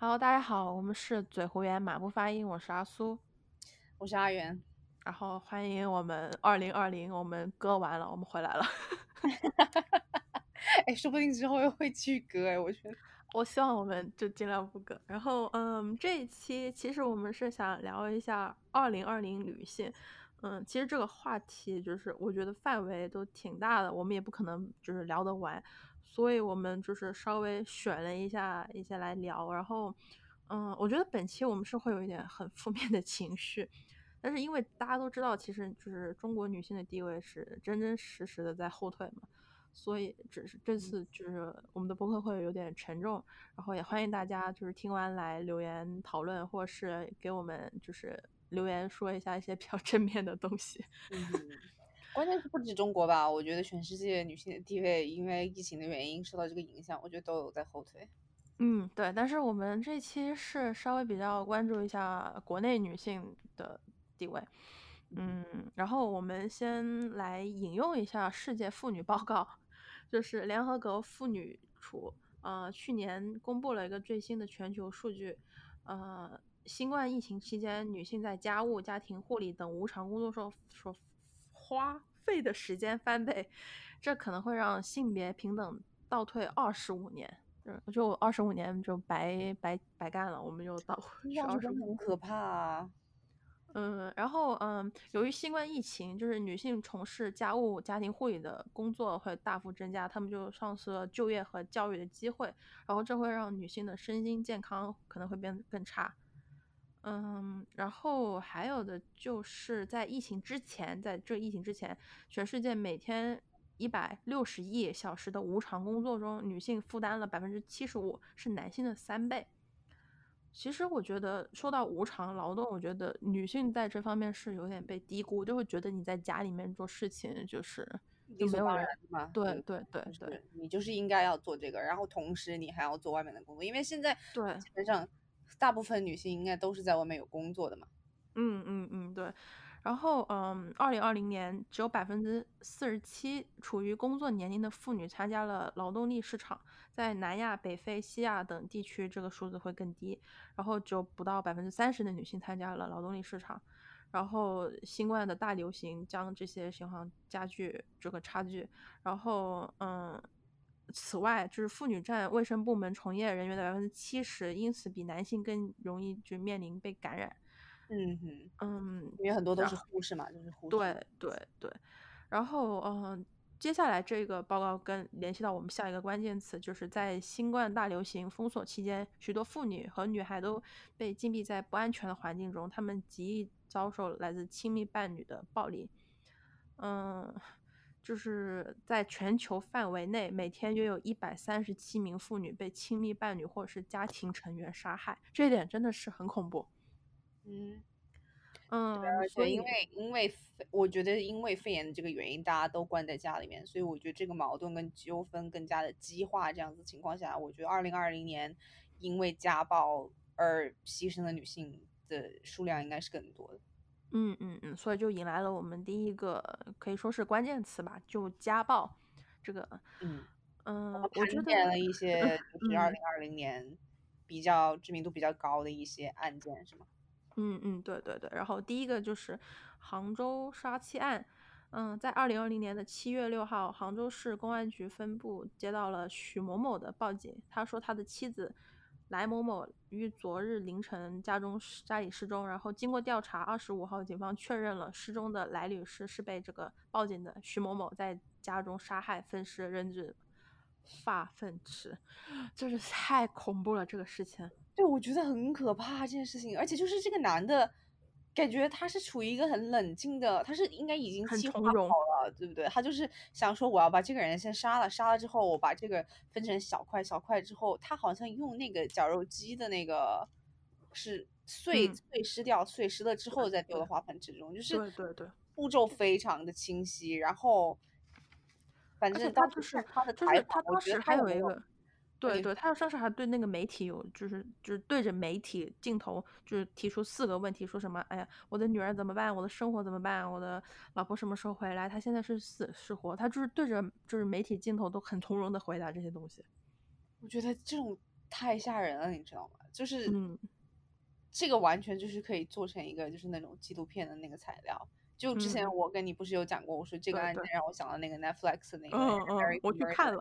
Hello，大家好，我们是嘴胡言马不发音，我是阿苏，我是阿元，然后欢迎我们二零二零，我们割完了，我们回来了。哎，说不定之后又会去割哎，我觉得。我希望我们就尽量不割。然后，嗯，这一期其实我们是想聊一下二零二零女性。嗯，其实这个话题就是我觉得范围都挺大的，我们也不可能就是聊得完，所以我们就是稍微选了一下一些来聊。然后，嗯，我觉得本期我们是会有一点很负面的情绪，但是因为大家都知道，其实就是中国女性的地位是真真实实的在后退嘛。所以，只是这次就是我们的播客会有点沉重，然后也欢迎大家就是听完来留言讨论，或是给我们就是留言说一下一些比较正面的东西。嗯，关键是不止中国吧，我觉得全世界女性的地位因为疫情的原因受到这个影响，我觉得都有在后退。嗯，对，但是我们这期是稍微比较关注一下国内女性的地位。嗯，然后我们先来引用一下世界妇女报告，就是联合国妇女处，呃，去年公布了一个最新的全球数据，呃，新冠疫情期间，女性在家务、家庭护理等无偿工作中所花费的时间翻倍，这可能会让性别平等倒退二十五年，就二十五年就白白白干了，我们就倒，二十很可怕啊。嗯，然后嗯，由于新冠疫情，就是女性从事家务、家庭护理的工作会大幅增加，她们就丧失了就业和教育的机会，然后这会让女性的身心健康可能会变得更差。嗯，然后还有的就是在疫情之前，在这疫情之前，全世界每天一百六十亿小时的无偿工作中，女性负担了百分之七十五，是男性的三倍。其实我觉得说到无偿劳动，我觉得女性在这方面是有点被低估，就会觉得你在家里面做事情就是理所当然嘛。对对对对，你就是应该要做这个，然后同时你还要做外面的工作，因为现在对基本上大部分女性应该都是在外面有工作的嘛。嗯嗯嗯，对。然后，嗯，二零二零年只有百分之四十七处于工作年龄的妇女参加了劳动力市场，在南亚、北非、西亚等地区，这个数字会更低。然后，只有不到百分之三十的女性参加了劳动力市场。然后，新冠的大流行将这些情况加剧这个差距。然后，嗯，此外，就是妇女占卫生部门从业人员的百分之七十，因此比男性更容易就面临被感染。嗯哼，嗯，因为很多都是护士嘛，就是护士。对对对，然后嗯，接下来这个报告跟联系到我们下一个关键词，就是在新冠大流行封锁期间，许多妇女和女孩都被禁闭在不安全的环境中，她们极易遭受来自亲密伴侣的暴力。嗯，就是在全球范围内，每天约有一百三十七名妇女被亲密伴侣或者是家庭成员杀害，这一点真的是很恐怖。嗯嗯，而且因为因为我觉得因为肺炎的这个原因，大家都关在家里面，所以我觉得这个矛盾跟纠纷更加的激化。这样子情况下，我觉得二零二零年因为家暴而牺牲的女性的数量应该是更多的。嗯嗯嗯，所以就引来了我们第一个可以说是关键词吧，就家暴这个。嗯嗯，我觉得了一些 就是二零二零年比较知名度比较高的一些案件，是吗？嗯嗯，对对对，然后第一个就是杭州杀妻案。嗯，在二零二零年的七月六号，杭州市公安局分部接到了许某某的报警，他说他的妻子莱某某于昨日凌晨家中家里失踪。然后经过调查，二十五号警方确认了失踪的来女士是被这个报警的徐某某在家中杀害、分尸、扔至发粪池，就是太恐怖了，这个事情。对，我觉得很可怕这件事情，而且就是这个男的，感觉他是处于一个很冷静的，他是应该已经计划好了，对不对？他就是想说，我要把这个人先杀了，杀了之后，我把这个分成小块小块之后，他好像用那个绞肉机的那个是碎碎尸掉，碎尸了之后再丢到花盆之中，就是对对对，步骤非常的清晰。然后，反正他就是他的采访，我觉得他有一个。对对，他当时还对那个媒体有，就是就是对着媒体镜头，就是提出四个问题，说什么？哎呀，我的女儿怎么办？我的生活怎么办？我的老婆什么时候回来？他现在是死是活？他就是对着就是媒体镜头都很从容的回答这些东西。我觉得这种太吓人了，你知道吗？就是嗯这个完全就是可以做成一个就是那种纪录片的那个材料。就之前嗯。我跟你不是有讲过，我说这个案件。让我想到那个 Netflix 的那个我去看，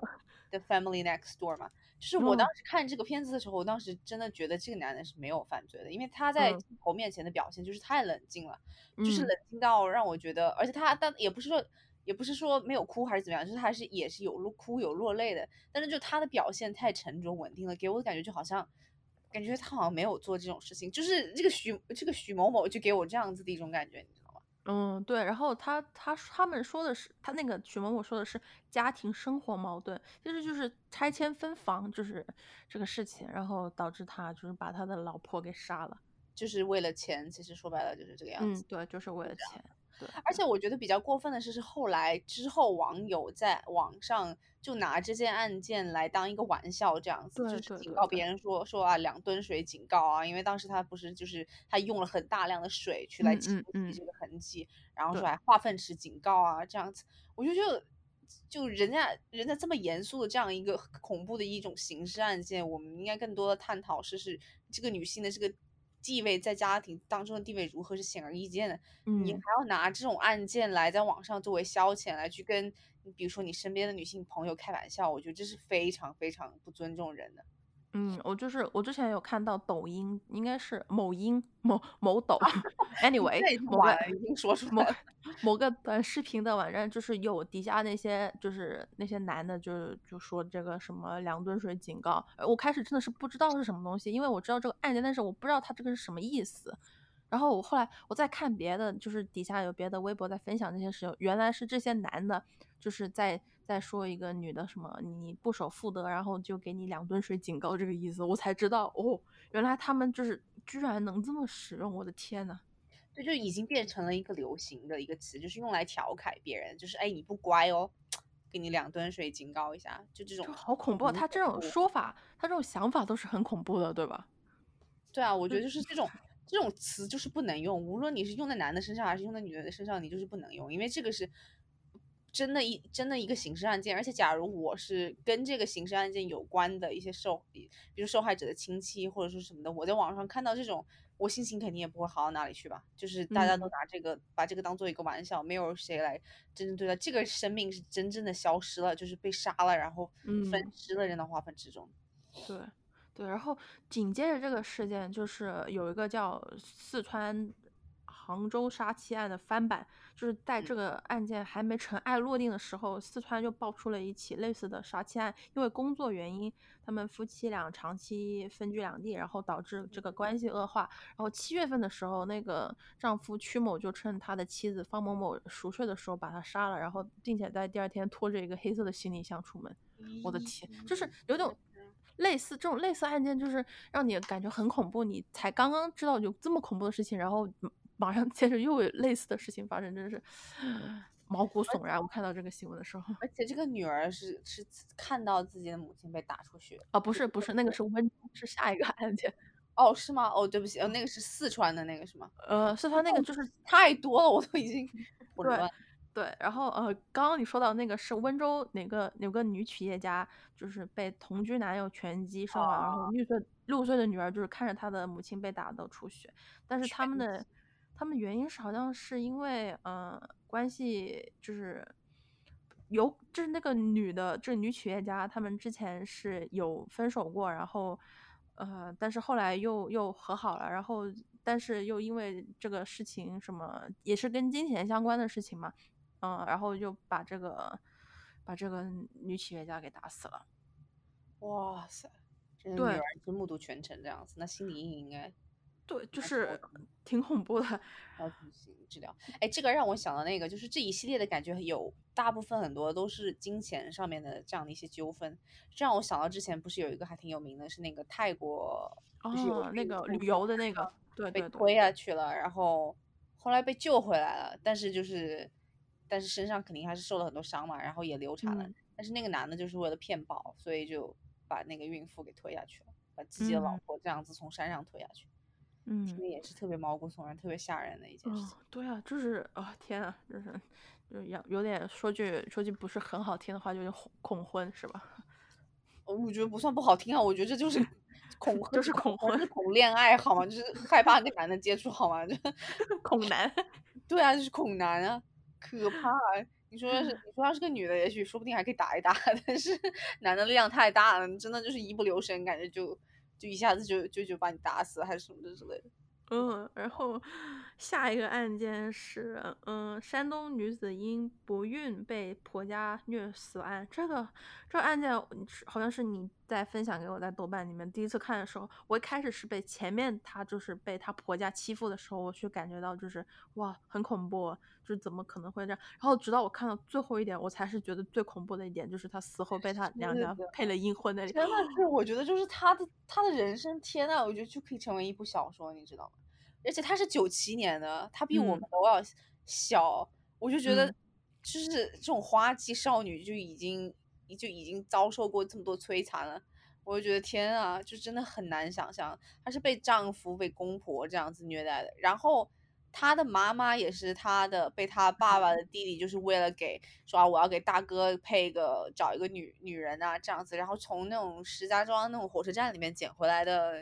的 Family Next Door 嘛，就是我当嗯。时看这个片子的时候，我当时真的觉得这个男的是没有犯罪的，因为他在嗯。镜头面前的表现就是太冷静了，就是嗯。冷静到让我觉得，而且他但也不是说也不是说没有哭还是怎么样，就是他还是也是有落哭有落泪的，但是就他的表现太沉着稳定了，给我的感觉就好像。感觉他好像没有做这种事情，就是这个许这个许某某就给我这样子的一种感觉？嗯，对，然后他他他们说的是他那个许某某说的是家庭生活矛盾，其实就是拆迁分房，就是这个事情，然后导致他就是把他的老婆给杀了。就是为了钱，其实说白了就是这个样子。嗯，对，就是为了钱。对，而且我觉得比较过分的是，是后来之后网友在网上就拿这件案件来当一个玩笑，这样子，就是警告别。人说说啊两吨水警告啊，因为当时他不是就是他用了很大量的水去来嗯清嗯嗯。洗这个痕迹，然后说对。还化粪池警告啊这样子，我就觉得。就人家人家这么严肃的这样一个恐怖的一种刑事案件，我们应该更多的探讨是是这个女性的这个地位在家庭当中的地位如何是显而易见的，你嗯还要拿这种案件来在网上作为消遣来去跟，比如说你身边的女性朋友开玩笑，我觉得这是非常非常不尊重人的。嗯，我就是我之前有看到抖音，应该是某音某某抖，anyway，某个已经说出某，某个短视频的网站，就是有底下那些就是那些男的，就是就说这个什么两吨水警告，呃我开始真的是不知道是什么东西，因为我知道这个案件，但是我不知道他这个是什么意思。然后我后来我在看别的，就是底下有别的微博在分享这些事情，原来是这些男的，就是在在说一个女的什么你不守妇德，然后就给你两吨水警告这个意思，我才知道哦，原来他们就是居然能这么使用，我的天呐！这就已经变成了一个流行的一个词，就是用来调侃别人，就是哎你不乖哦，给你两吨水警告一下，就这种就好恐怖他这种说法，他这种想法都是很恐怖的，对吧？对啊，我觉得就是这种 这种词就是不能用，无论你是用在男的身上还是用在女的身上，你就是不能用，因为这个是真的一真的一个刑事案件，而且假如我是跟这个刑事案件有关的一些受，比如受害者的亲戚或者说什么的，我在网上看到这种，我心情肯定也不会好到哪里去吧。就是大家都嗯拿这个、把这个当做一个玩笑，没有谁来真正对待这个生命是真正的消失了，就是被杀了，然后分嗯尸了扔到化粪池中。对对，然后紧接着这个事件，就是有一个叫四川杭州杀妻案的翻版，就是在这个案件还没尘埃落定的时候，四川就爆出了一起类似的杀妻案，因为工作原因，他们夫妻俩长期分居两地，然后导致这个关系恶化。然后七月份的时候，那个丈夫曲某就趁他的妻子方某某熟睡的时候把他杀了，然后并且在第二天拖着一个黑色的行李箱出门。我的天，就是有种类似这种类似案件，就是让你感觉很恐怖。你才刚刚知道有这么恐怖的事情，然后嗯马上接着又有类似的事情发生，真的是毛骨悚然。我看到这个新闻的时候，而且这个女儿是是看到自己的母亲被打出血。啊，不是不是，那个是温州，是下一个案件。哦，是吗？哦，对不起，哦，那个是四川的那个是吗？呃，四川那个就是 太多了，我都已经 混对乱。对，然后呃，刚刚你说到那个是温州哪个有个女企业家，就是被同居男友拳击身亡，然后六岁六岁的女儿就是看着她的母亲被打到出血，但是他们的他们原因是好像是因为呃关系就是有就是那个女的这女企业家，他们之前是有分手过，然后呃但是后来又又和好了，然后但是又因为这个事情什么也是跟金钱相关的事情嘛。嗯，然后就把这个把这个女企业家给打死了。哇塞，这个女对儿是目睹全程这样子，那心理阴影应该对，就是挺恐怖的。要进行治疗。哎，这个让我想到那个，就是这一系列的感觉有大部分很多都是金钱上面的这样的一些纠纷，这让我想到之前不是有一个还挺有名的，是那个泰国，就是有哦，那个旅游的那个，对被推下去了，然后后来被救回来了，但是就是，但是身上肯定还是受了很多伤嘛，然后也流产了。嗯但是那个男的就是为了骗保，所以就把那个孕妇给推下去了，把自己的老嗯婆这样子从山上推下去，嗯听着也是特别毛骨悚然、特别吓人的一件事哦情。，对啊，就是啊、天啊，就是就有有点说句说句不是很好听的话，就是恐恐婚是吧？我觉得不算不好听啊，我觉得这就是恐，就是恐婚，恐恋爱好吗？就是害怕跟男的接触好吗？就恐男，对啊，就是恐男啊，可怕。你说要是你说要是个女的，也许说不定还可以打一打，但是男的力量太大了，真的就是一不留神，感觉就就一下子就就就把你打死，还是什么的之类的。嗯，然后下一个案件是，嗯，山东女子因不孕被婆家虐死案。这个这个案件好像是你在分享给我，在豆瓣里面第一次看的时候，我一开始是被前面她就是被她婆家欺负的时候，我去感觉到就是哇很恐怖，就是怎么可能会这样？然后直到我看到最后一点，我才是觉得最恐怖的一点，就是她死后被她娘家配了阴婚那里。真的是，我觉得就是她的她的人生，天呐，我觉得就可以成为一部小说，你知道吗？而且她是九七年的，她比我们都要小，我就觉得，就是这种花季少女就已经就已经遭受过这么多摧残了，我就觉得天啊，就真的很难想象，她是被丈夫、被公婆这样子虐待的，然后她的妈妈也是她的，被她爸爸的弟弟就是为了给说我要给大哥配一个找一个女女人啊这样子，然后从那种石家庄那种火车站里面捡回来的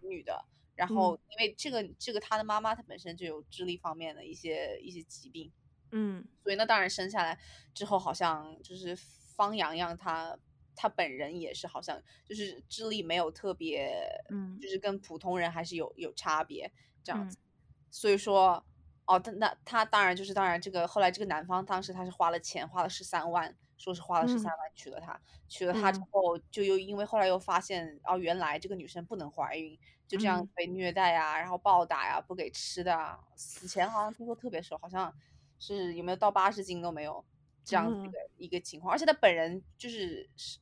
女的。然后，因为这个，这个他的妈妈她本身就有智力方面的一些一些疾病，嗯，所以那当然生下来之后，好像就是方洋洋他他本人也是好像就是智力没有特别，嗯，就是跟普通人还是有有差别这样子。所以说，哦，他那他当然就是当然这个后来这个男方当时他是花了钱，花了十三万，说是花了十三万娶了她，娶了她之后就又因为后来又发现哦，原来这个女生不能怀孕。就这样被虐待啊，然后暴打呀，不给吃的啊，死前好像听说特别瘦，好像是有没有到八十斤都没有这样子的一个情况。而且他本人就是是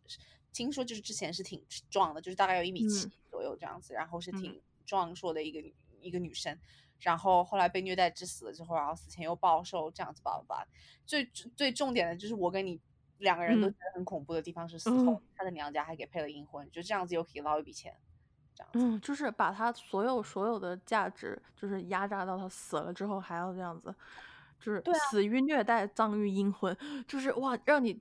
听说就是之前是挺壮的，就是大概有一米七左右这样子，然后是挺壮硕的一个一个女生。然后后来被虐待致死了之后，然后死前又暴瘦这样子，吧吧吧。最最重点的就是我跟你两个人都觉得很恐怖的地方是死后他的娘家还给配了阴婚，就这样子又可以捞一笔钱。嗯，就是把他所有所有的价值，就是压榨到他死了之后还要这样子，就是死于虐待，葬于阴婚，就是哇，让你，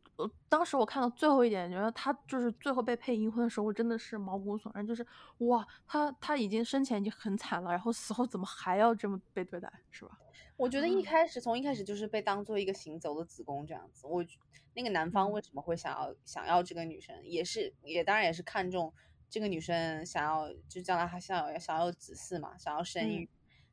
当时我看到最后一点，觉得他就是最后被配阴婚的时候，我真的是毛骨悚然，就是哇，他他已经生前已经很惨了，然后死后怎么还要这么被对待，是吧？我觉得一开始从一开始就是被当做一个行走的子宫这样子，我那个男方为什么会想要想要这个女生，也是也当然也是看中。这个女生想要，就将来还想要想要子嗣嘛，想要生育，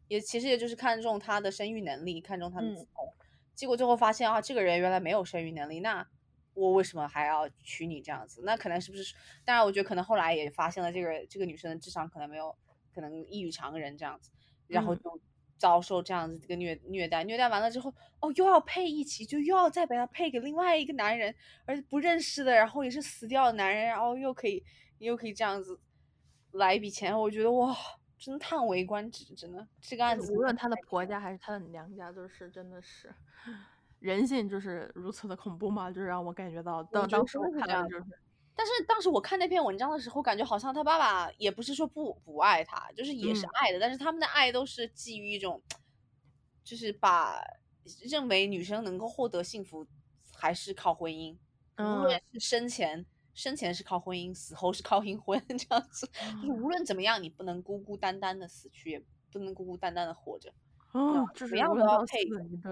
也其实也就是看中他的生育能力，看中他的子宫。结果最后发现啊，这个人原来没有生育能力，那我为什么还要娶你这样子？那可能是不是？当然，我觉得可能后来也发现了这个这个女生的智商可能没有，可能异于常人这样子，然后就遭受这样子这个虐虐待，虐待完了之后，哦，又要配一起，就又要再把她配给另外一个男人，而且不认识的，然后也是死掉的男人，然后又可以。又可以这样子来一笔钱，我觉得哇，真的叹为观止，真的这个案子，无论她的婆家还是她的娘家，都是真的是人性就是如此的恐怖嘛，就是让我感觉到当当时我看到就是，但是当时我看那篇文章的时候，感觉好像他爸爸也不是说不不爱他，就是也是爱的，但是他们的爱都是基于一种，就是把认为女生能够获得幸福还是靠婚姻，无论是生前。生前是靠婚姻，死后是靠阴婚，这样子，就是无论怎么样，你不能孤孤单单的死去，也不能孤孤单单的活着。哦，怎么样都要配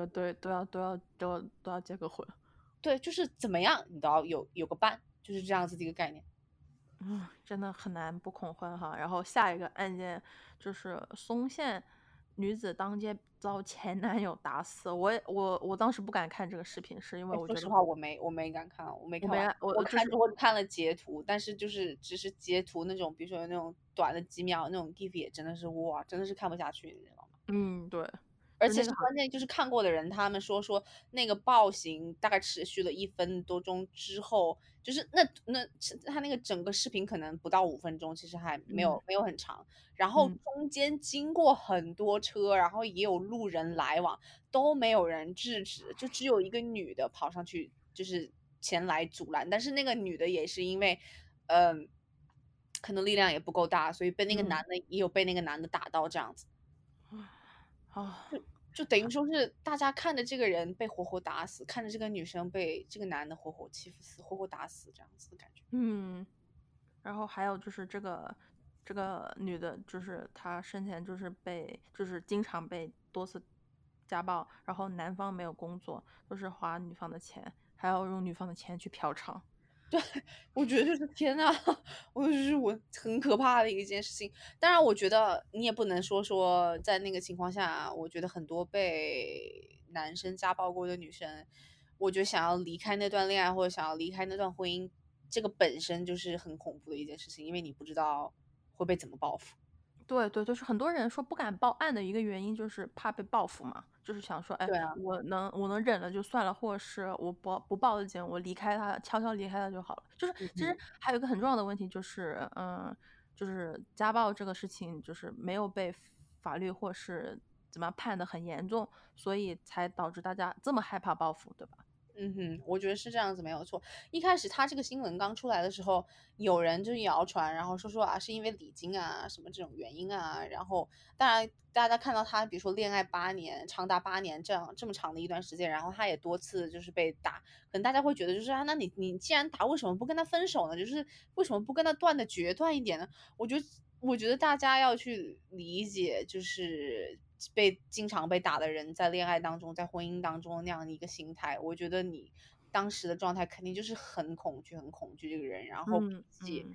对，都要都要都要都要结个婚。对，就是怎么样，你都要有有个伴，就是这样子的一个概念。嗯，真的很难不恐婚哈。然后下一个案件就是松县。女子当街遭前男友打死，我我我当时不敢看这个视频，是因为我觉得说实话，我没我没敢看，我没看，我我看我看了截图，但是就是只是截图那种，比如说那种短的几秒那种 GIF 也真的是哇，真的是看不下去，你知道吗？嗯，对。而且是关键，就是看过的人，他们说说那个暴行大概持续了一分多钟之后，就是那那他那个整个视频可能不到五分钟，其实还没有没有很长。然后中间经过很多车，然后也有路人来往，都没有人制止，就只有一个女的跑上去，就是前来阻拦。但是那个女的也是因为，嗯，可能力量也不够大，所以被那个男的也有被那个男的打到这样子。啊。就等于说是大家看着这个人被活活打死，看着这个女生被这个男的活活欺负死、活活打死这样子的感觉。嗯，然后还有就是这个这个女的，就是她生前就是被就是经常被多次家暴，然后男方没有工作，都是花女方的钱，还要用女方的钱去嫖娼。对，我觉得就是天呐，我就是我很可怕的一件事情。当然，我觉得你也不能说说在那个情况下，我觉得很多被男生家暴过的女生，我觉得想要离开那段恋爱或者想要离开那段婚姻，这个本身就是很恐怖的一件事情，因为你不知道会被怎么报复。对对，就是很多人说不敢报案的一个原因，就是怕被报复嘛，就是想说，哎，我能我能忍了就算了，或者是我不不报的警，我离开他，悄悄离开他就好了。就是其实还有一个很重要的问题，就是嗯，就是家暴这个事情，就是没有被法律或是怎么样判的很严重，所以才导致大家这么害怕报复，对吧？嗯哼，我觉得是这样子没有错。一开始他这个新闻刚出来的时候，有人就谣传，然后说说啊是因为礼金啊什么这种原因啊。然后当然大家看到他，比如说恋爱八年，长达八年这样这么长的一段时间，然后他也多次就是被打，可能大家会觉得就是啊，那你你既然打，为什么不跟他分手呢？就是为什么不跟他断的决断一点呢？我觉得我觉得大家要去理解，就是。被经常被打的人，在恋爱当中，在婚姻当中那样的一个心态，我觉得你当时的状态肯定就是很恐惧，很恐惧这个人，然后自己，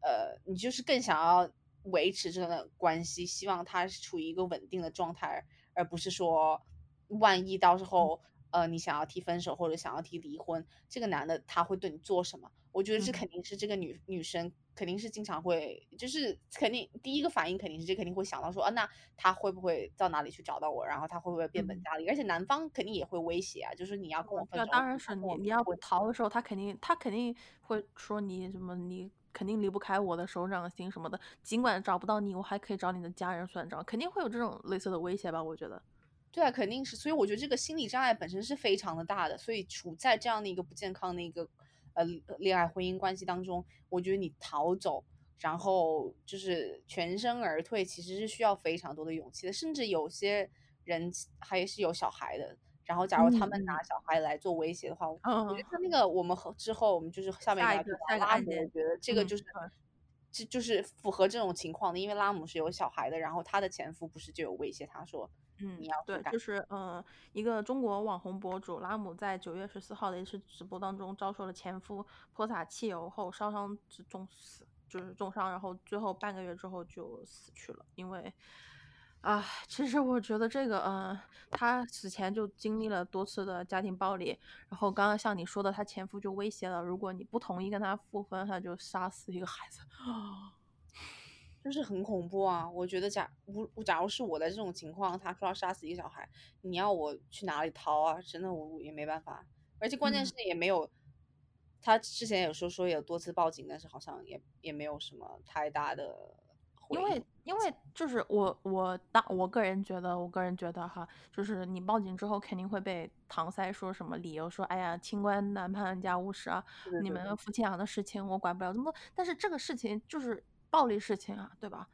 呃，你就是更想要维持这段关系，希望他是处于一个稳定的状态，而不是说，万一到时候，呃，你想要提分手或者想要提离婚，这个男的他会对你做什么？我觉得这肯定是这个女女生肯定是经常会，就是肯定第一个反应肯定是这肯定会想到说啊，那他会不会到哪里去找到我？然后他会不会变本加厉？而且男方肯定也会威胁啊，就是你要跟我分手。那当然是你，你要逃的时候，他肯定他肯定会说你什么，你肯定离不开我的手掌心什么的。尽管找不到你，我还可以找你的家人算账，肯定会有这种类似的威胁吧？我觉得。对啊，肯定是。所以我觉得这个心理障碍本身是非常的大的，所以处在这样的一个不健康的一个。呃，恋爱婚姻关系当中，我觉得你逃走，然后就是全身而退，其实是需要非常多的勇气的。甚至有些人还是有小孩的，然后假如他们拿小孩来做威胁的话，我觉得他那个我们和之后我们就是下面一个拉姆，我觉得这个就是，这就是符合这种情况的，因为拉姆是有小孩的，然后她的前夫不是就有威胁他说。嗯，对，就是嗯，一个中国网红博主拉姆在九月十四号的一次直播当中遭受了前夫泼洒汽油后烧伤致重死，就是重伤，然后最后半个月之后就死去了。因为啊，其实我觉得这个，嗯，他死前就经历了多次的家庭暴力，然后刚刚像你说的，他前夫就威胁了，如果你不同意跟他复婚，他就杀死一个孩子啊。就是很恐怖啊！我觉得假如假如是我的这种情况，他说要杀死一个小孩，你要我去哪里逃啊？真的我也没办法。而且关键是也没有，他之前有说说有多次报警，但是好像也也没有什么太大的。因为因为就是我我当我个人觉得，我个人觉得哈，就是你报警之后肯定会被搪塞，说什么理由说，哎呀，清官难判家务事啊，你们夫妻俩的事情我管不了这么多。但是这个事情就是。暴力事情啊，对吧？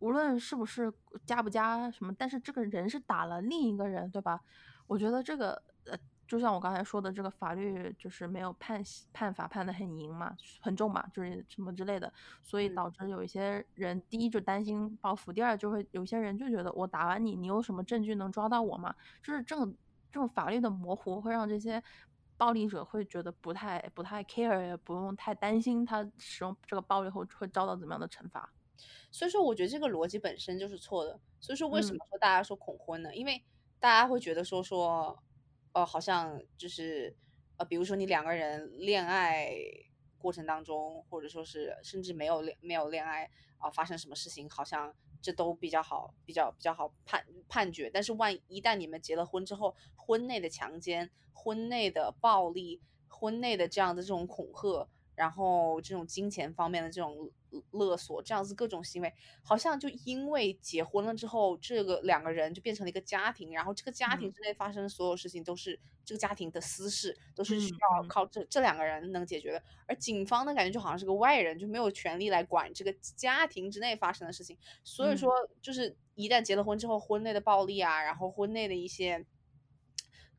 无论是不是加不加什么，但是这个人是打了另一个人，对吧？我觉得这个呃，就像我刚才说的，这个法律就是没有判判罚判的很严嘛，很重嘛，就是什么之类的，所以导致有一些人，第一就担心报复，第二就会有些人就觉得我打完你，你有什么证据能抓到我吗？就是这种这种法律的模糊，会让这些暴力者会觉得不太不太 care，也不用太担心他使用这个暴力后会遭到怎么样的惩罚。所以说，我觉得这个逻辑本身就是错的。所以说，为什么说大家说恐婚呢？因为大家会觉得说说，呃，好像就是呃，比如说你两个人恋爱过程当中，或者说是甚至没有恋没有恋爱啊，发生什么事情，好像这都比较好，比较比较好判判决。但是万一旦你们结了婚之后，婚内的强奸。婚内的暴力，婚内的这样的这种恐吓，然后这种金钱方面的这种勒索，这样子各种行为，好像就因为结婚了之后，这个两个人就变成了一个家庭，然后这个家庭之内发生的所有事情都是这个家庭的私事，都是需要靠这这两个人能解决的。而警方呢感觉就好像是个外人，就没有权利来管这个家庭之内发生的事情。所以说，就是一旦结了婚之后，婚内的暴力啊，然后婚内的一些。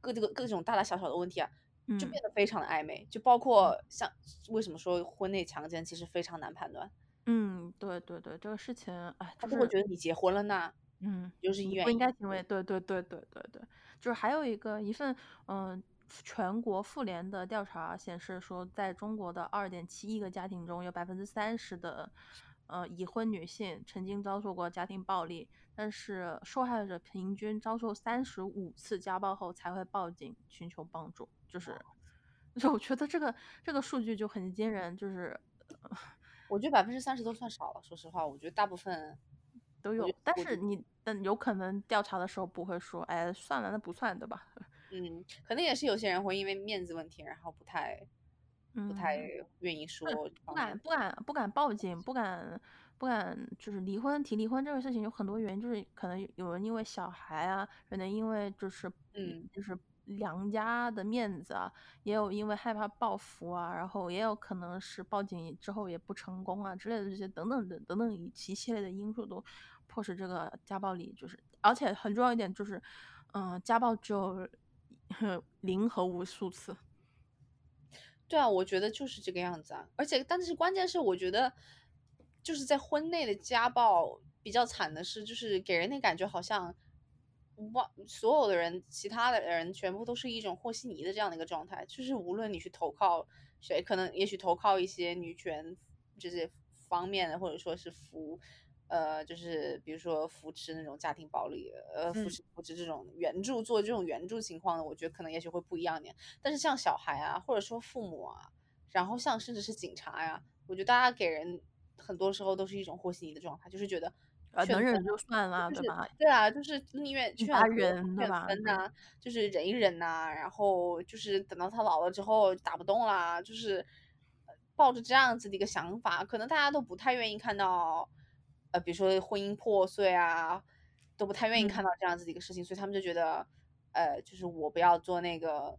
各这个各种大大小小的问题啊，就变得非常的暧昧，就包括像为什么说婚内强奸其实非常难判断。嗯，对对对，这个事情，哎，他如果觉得你结婚了呢，嗯，就是意愿不应该行为，对对对对对对，就是还有一个一份嗯全国妇联的调查显示说，在中国的二点七亿个家庭中，有百分之三十的呃已婚女性曾经遭受过家庭暴力，但是受害者平均遭受三十五次家暴后才会报警寻求帮助，就是，就我觉得这个这个数据就很惊人，就是。我觉得百分之三十都算少了，说实话，我觉得大部分都有。但是你，嗯有可能调查的时候不会说，哎，算了，那不算，对吧？嗯，可能也是有些人会因为面子问题，然后不太，不太愿意说，不敢，不敢，不敢报警，不敢，不敢，就是离婚提离婚这个事情有很多原因，就是可能有人因为小孩啊，可能因为就是，嗯，就是。娘家的面子啊，也有因为害怕报复啊，然后也有可能是报警之后也不成功啊之类的这些等等等等等一系列的因素都迫使这个家暴里就是，而且很重要一点就是，嗯，家暴只有 零和无数次。对啊，我觉得就是这个样子啊，而且但是关键是我觉得就是在婚内的家暴比较惨的是，就是给人的感觉好像。哇，所有的人，其他的人全部都是一种和稀泥的这样的一个状态，就是无论你去投靠谁，可能也许投靠一些女权这些方面的，或者说是扶，呃，就是比如说扶持那种家庭暴力，呃，扶持扶持这种援助做这种援助情况的，我觉得可能也许会不一样点。但是像小孩啊，或者说父母啊，然后像甚至是警察呀，我觉得大家给人很多时候都是一种和稀泥的状态，就是觉得。呃，能忍就算了，对吧？对啊，就是宁愿劝人，对吧？分呐，就是忍一忍呐，然后就是等到他老了之后打不动啦，就是抱着这样子的一个想法，可能大家都不太愿意看到，呃，比如说婚姻破碎啊，都不太愿意看到这样子的一个事情，所以他们就觉得，呃，就是我不要做那个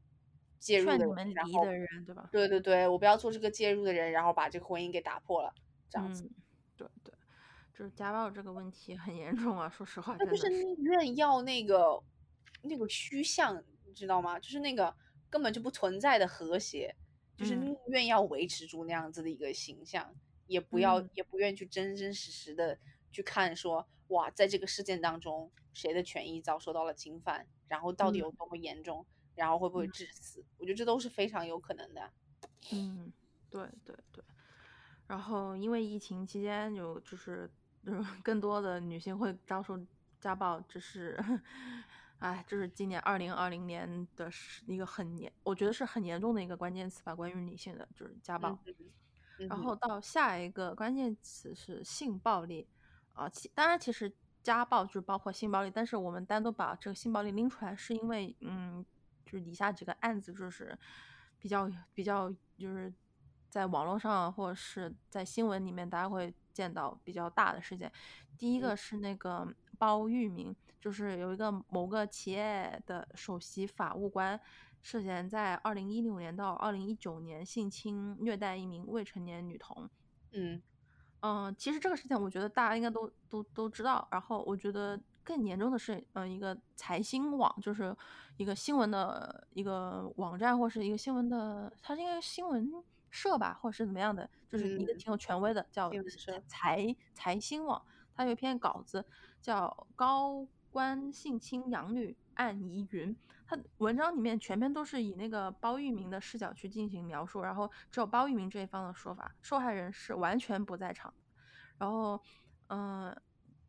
介入的人，然后，对吧？对对对，我不要做这个介入的人，然后把这个婚姻给打破了，这样子，对对。就是家暴这个问题很严重啊，说实话，他就是宁愿要那个那个虚像，你知道吗？就是那个根本就不存在的和谐，就是宁愿要维持住那样子的一个形象，也不要也不愿去真真实实的去看说，哇，在这个事件当中，谁的权益遭受到了侵犯，然后到底有多么严重，然后会不会致死？我觉得这都是非常有可能的。嗯，对对对。然后因为疫情期间有就是。就是 更多的女性会遭受家暴，这是，哎，这是今年二零二零年的一个很严，我觉得是很严重的一个关键词吧。关于女性的就是家暴，然后到下一个关键词是性暴力啊。其当然，其实家暴就是包括性暴力，但是我们单独把这个性暴力拎出来，是因为嗯，就是以下几个案子就是比较比较就是在网络上或者是在新闻里面大家会。见到比较大的事件，第一个是那个包玉明，就是有一个某个企业的首席法务官，涉嫌在二零一六年到二零一九年性侵虐待一名未成年女童。嗯嗯，其实这个事情我觉得大家应该都都都知道。然后我觉得更严重的是，嗯，一个财新网，就是一个新闻的一个网站或是一个新闻的，它是一个新闻。社吧，或者是怎么样的，就是一个挺有权威的，叫财财新网。它有一篇稿子叫《高官性侵养女案疑云》，他文章里面全篇都是以那个包玉明的视角去进行描述，然后只有包玉明这一方的说法，受害人是完全不在场。然后，嗯。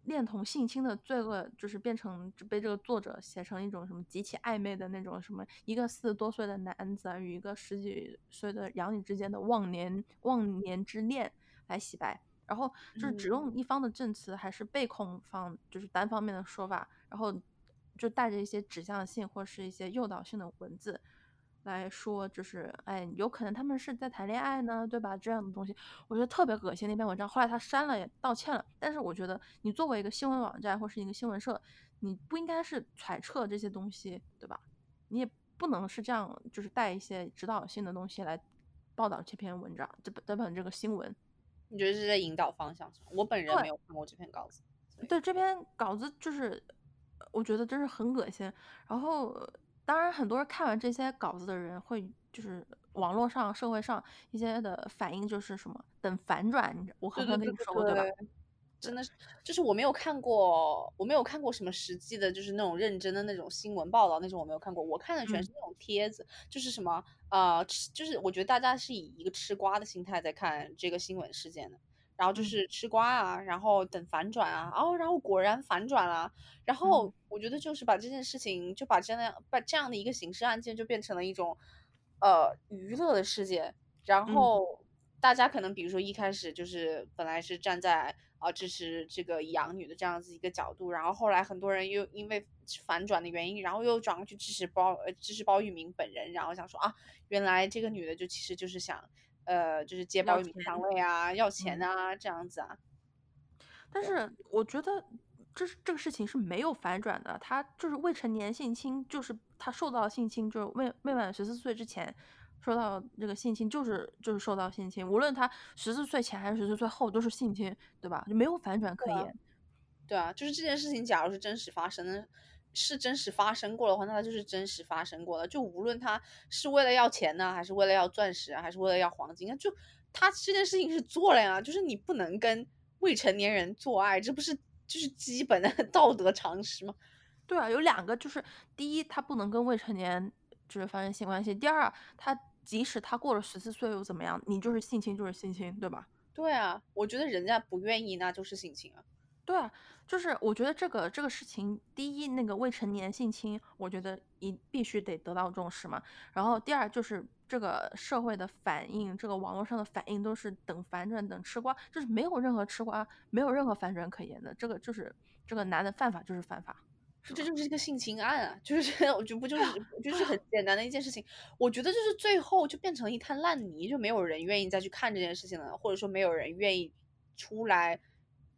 恋童性侵的罪恶，就是变成被这个作者写成一种什么极其暧昧的那种什么，一个四十多岁的男子与一个十几岁的养女之间的忘年忘年之恋来洗白，然后就是只用一方的证词，还是被控方就是单方面的说法，然后就带着一些指向性或是一些诱导性的文字。来说，就是哎，有可能他们是在谈恋爱呢，对吧？这样的东西，我觉得特别恶心那篇文章。后来他删了，也道歉了。但是我觉得，你作为一个新闻网站或是一个新闻社，你不应该是揣测这些东西，对吧？你也不能是这样，就是带一些指导性的东西来报道这篇文章，这本这本这个新闻。你觉得是在引导方向上？我本人没有看过这篇稿子。对，这篇稿子就是，我觉得真是很恶心。然后。当然，很多人看完这些稿子的人会就是网络上、社会上一些的反应，就是什么等反转。我好像跟你说过对吧？真的是，就是我没有看过，我没有看过什么实际的，就是那种认真的那种新闻报道那种，我没有看过。我看的全是那种帖子，就是什么呃，就是我觉得大家是以一个吃瓜的心态在看这个新闻事件的，然后就是吃瓜啊，然后等反转啊，哦，然后果然反转了，然后我觉得就是把这件事情，就把这样把这样的一个刑事案件就变成了一种呃娱乐的事件，然后大家可能比如说一开始就是本来是站在。啊，支持这个养女的这样子一个角度，然后后来很多人又因为反转的原因，然后又转过去支持包呃支持包玉明本人，然后想说啊，原来这个女的就其实就是想呃就是接包玉明上位啊，要钱啊这样子啊。但是我觉得这是这个事情是没有反转的，他就是未成年性侵，就是他受到性侵，就是未未满十四岁之前。受到这个性侵就是就是受到性侵，无论他十四岁前还是十四岁后都是性侵，对吧？就没有反转可言。对啊，就是这件事情，假如是真实发生的，是真实发生过的话，那它就是真实发生过的。就无论他是为了要钱呢，还是为了要钻石，还是为了要黄金，就他这件事情是做了呀。就是你不能跟未成年人做爱，这不是就是基本的 道德常识吗？对啊，有两个，就是第一，他不能跟未成年就是发生性关系；第二，他。即使他过了十四岁又怎么样？你就是性侵就是性侵，对吧？对啊，我觉得人家不愿意那就是性侵啊。对啊，就是我觉得这个这个事情，第一那个未成年性侵，我觉得一必须得得到重视嘛。然后第二就是这个社会的反应，这个网络上的反应都是等反转等吃瓜，就是没有任何吃瓜，没有任何反转可言的。这个就是这个男的犯法就是犯法。这就是一个性侵案啊，就是 我觉得不就是就是很简单的一件事情。我觉得就是最后就变成一滩烂泥，就没有人愿意再去看这件事情了，或者说没有人愿意出来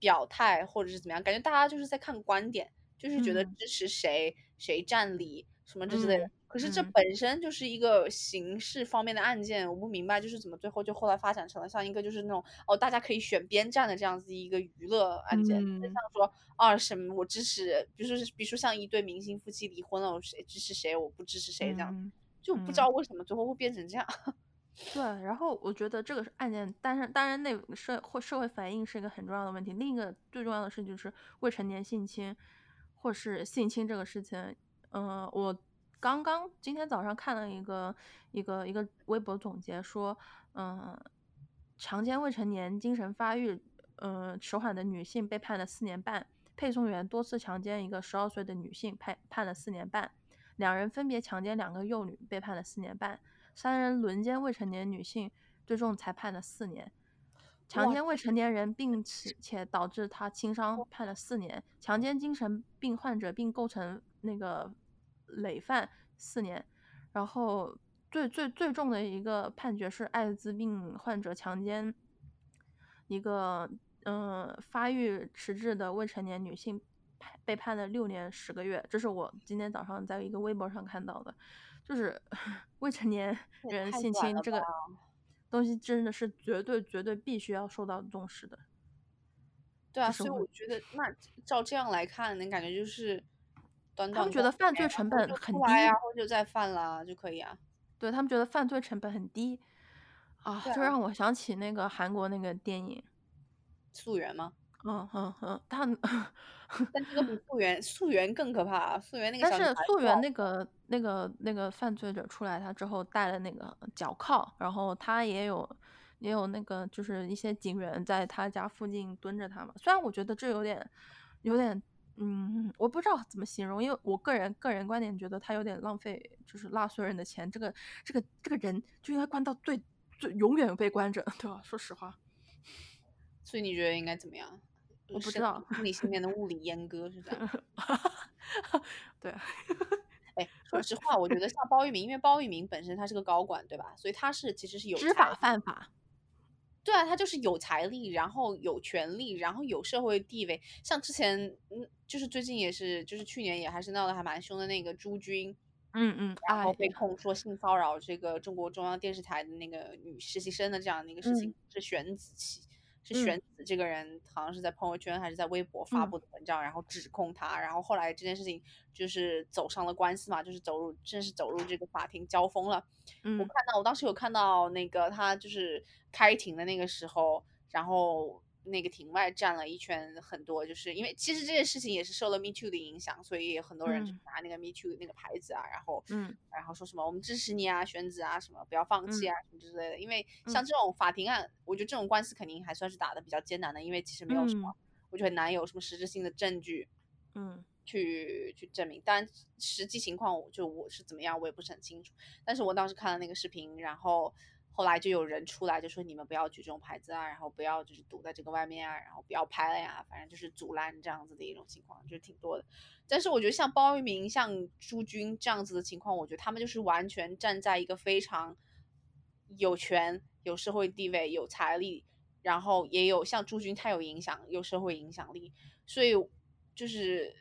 表态，或者是怎么样，感觉大家就是在看观点，就是觉得支持谁谁占理什么之类的。可是这本身就是一个刑事方面的案件，我不明白就是怎么最后就后来发展成了像一个就是那种哦大家可以选边站的这样子一个娱乐案件，就像说啊什么我支持，比如说比如说像一对明星夫妻离婚了，我谁支持谁，我不支持谁这样，就不知道为什么最后会变成这样。对，然后我觉得这个案件，但是当然那社或社会反应是一个很重要的问题。另一个最重要的事就是未成年性侵或是性侵这个事情，嗯，我。刚刚今天早上看了一个一个一个微博总结说，嗯，强奸未成年精神发育嗯迟缓的女性被判了四年半，配送员多次强奸一个十二岁的女性判判了四年半，两人分别强奸两个幼女被判了四年半，三人轮奸未成年女性最终才判了四年，强奸未成年人并且导致他轻伤判了四年，强奸精神病患者并构成那个。累犯四年，然后最最最重的一个判决是艾滋病患者强奸一个嗯发育迟滞的未成年女性，被判了六年十个月。这是我今天早上在一个微博上看到的，就是 未成年人性侵这个东西真的是绝对绝对必须要受到重视的。对啊，所以我觉得那照这样来看，能感觉就是。他们觉得犯罪成本很低，然后就再犯了就可以啊。对他们觉得犯罪成本很低啊，就让我想起那个韩国那个电影《素媛》吗？嗯嗯嗯，他但这个比溯源溯源更可怕。溯源那个，但是溯源那个那个那个犯罪者出来，他之后戴了那个脚铐，然后他也有也有那个就是一些警员在他家附近蹲着他嘛。虽然我觉得这有点有点。嗯，我不知道怎么形容，因为我个人个人观点觉得他有点浪费，就是纳税人的钱。这个这个这个人就应该关到最最永远被关着，对吧？说实话。所以你觉得应该怎么样？我不知道，你心里面的物理阉割是这样。对。哎，说实话，我觉得像 包玉明，因为包玉明本身他是个高管，对吧？所以他是其实是有知法犯法。对啊，他就是有财力，然后有权利，然后有社会地位。像之前，嗯，就是最近也是，就是去年也还是闹得还蛮凶的那个朱军，嗯嗯，然后被控说性骚扰这个中国中央电视台的那个女实习生的这样的一个事情，是玄子期。是玄子这个人好像是在朋友圈还是在微博发布的文章，然后指控他，然后后来这件事情就是走上了官司嘛，就是走入正式走入这个法庭交锋了。我看到我当时有看到那个他就是开庭的那个时候，然后。那个庭外站了一圈，很多就是因为其实这件事情也是受了 Me Too 的影响，所以很多人就拿那个 Me Too 那个牌子啊，然后嗯，然后说什么我们支持你啊，选子啊，什么不要放弃啊，什么之类的。因为像这种法庭案，我觉得这种官司肯定还算是打的比较艰难的，因为其实没有什么，我觉得很难有什么实质性的证据，嗯，去去证明。但实际情况，就我是怎么样，我也不是很清楚。但是我当时看了那个视频，然后。后来就有人出来就说你们不要举这种牌子啊，然后不要就是堵在这个外面啊，然后不要拍了呀，反正就是阻拦这样子的一种情况，就是挺多的。但是我觉得像包玉明、像朱军这样子的情况，我觉得他们就是完全站在一个非常有权、有社会地位、有财力，然后也有像朱军他有影响、有社会影响力，所以就是。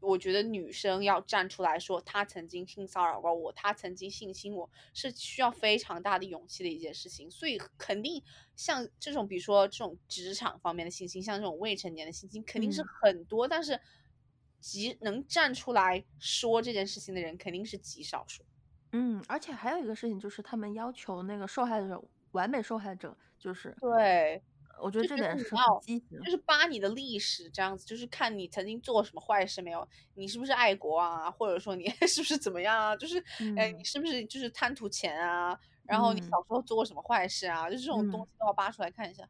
我觉得女生要站出来说她曾经性骚扰过我，她曾经性侵我是需要非常大的勇气的一件事情。所以肯定像这种，比如说这种职场方面的性侵，像这种未成年的性侵，肯定是很多。但是极能站出来说这件事情的人，肯定是极少数。嗯，而且还有一个事情就是，他们要求那个受害者完美受害者，就是对。我觉得这点是就是扒你的历史这样子，就是看你曾经做什么坏事没有，你是不是爱国啊，或者说你 是不是怎么样啊，就是哎，你是不是就是贪图钱啊，然后你小时候做过什么坏事啊，就这种东西都要扒出来看一下。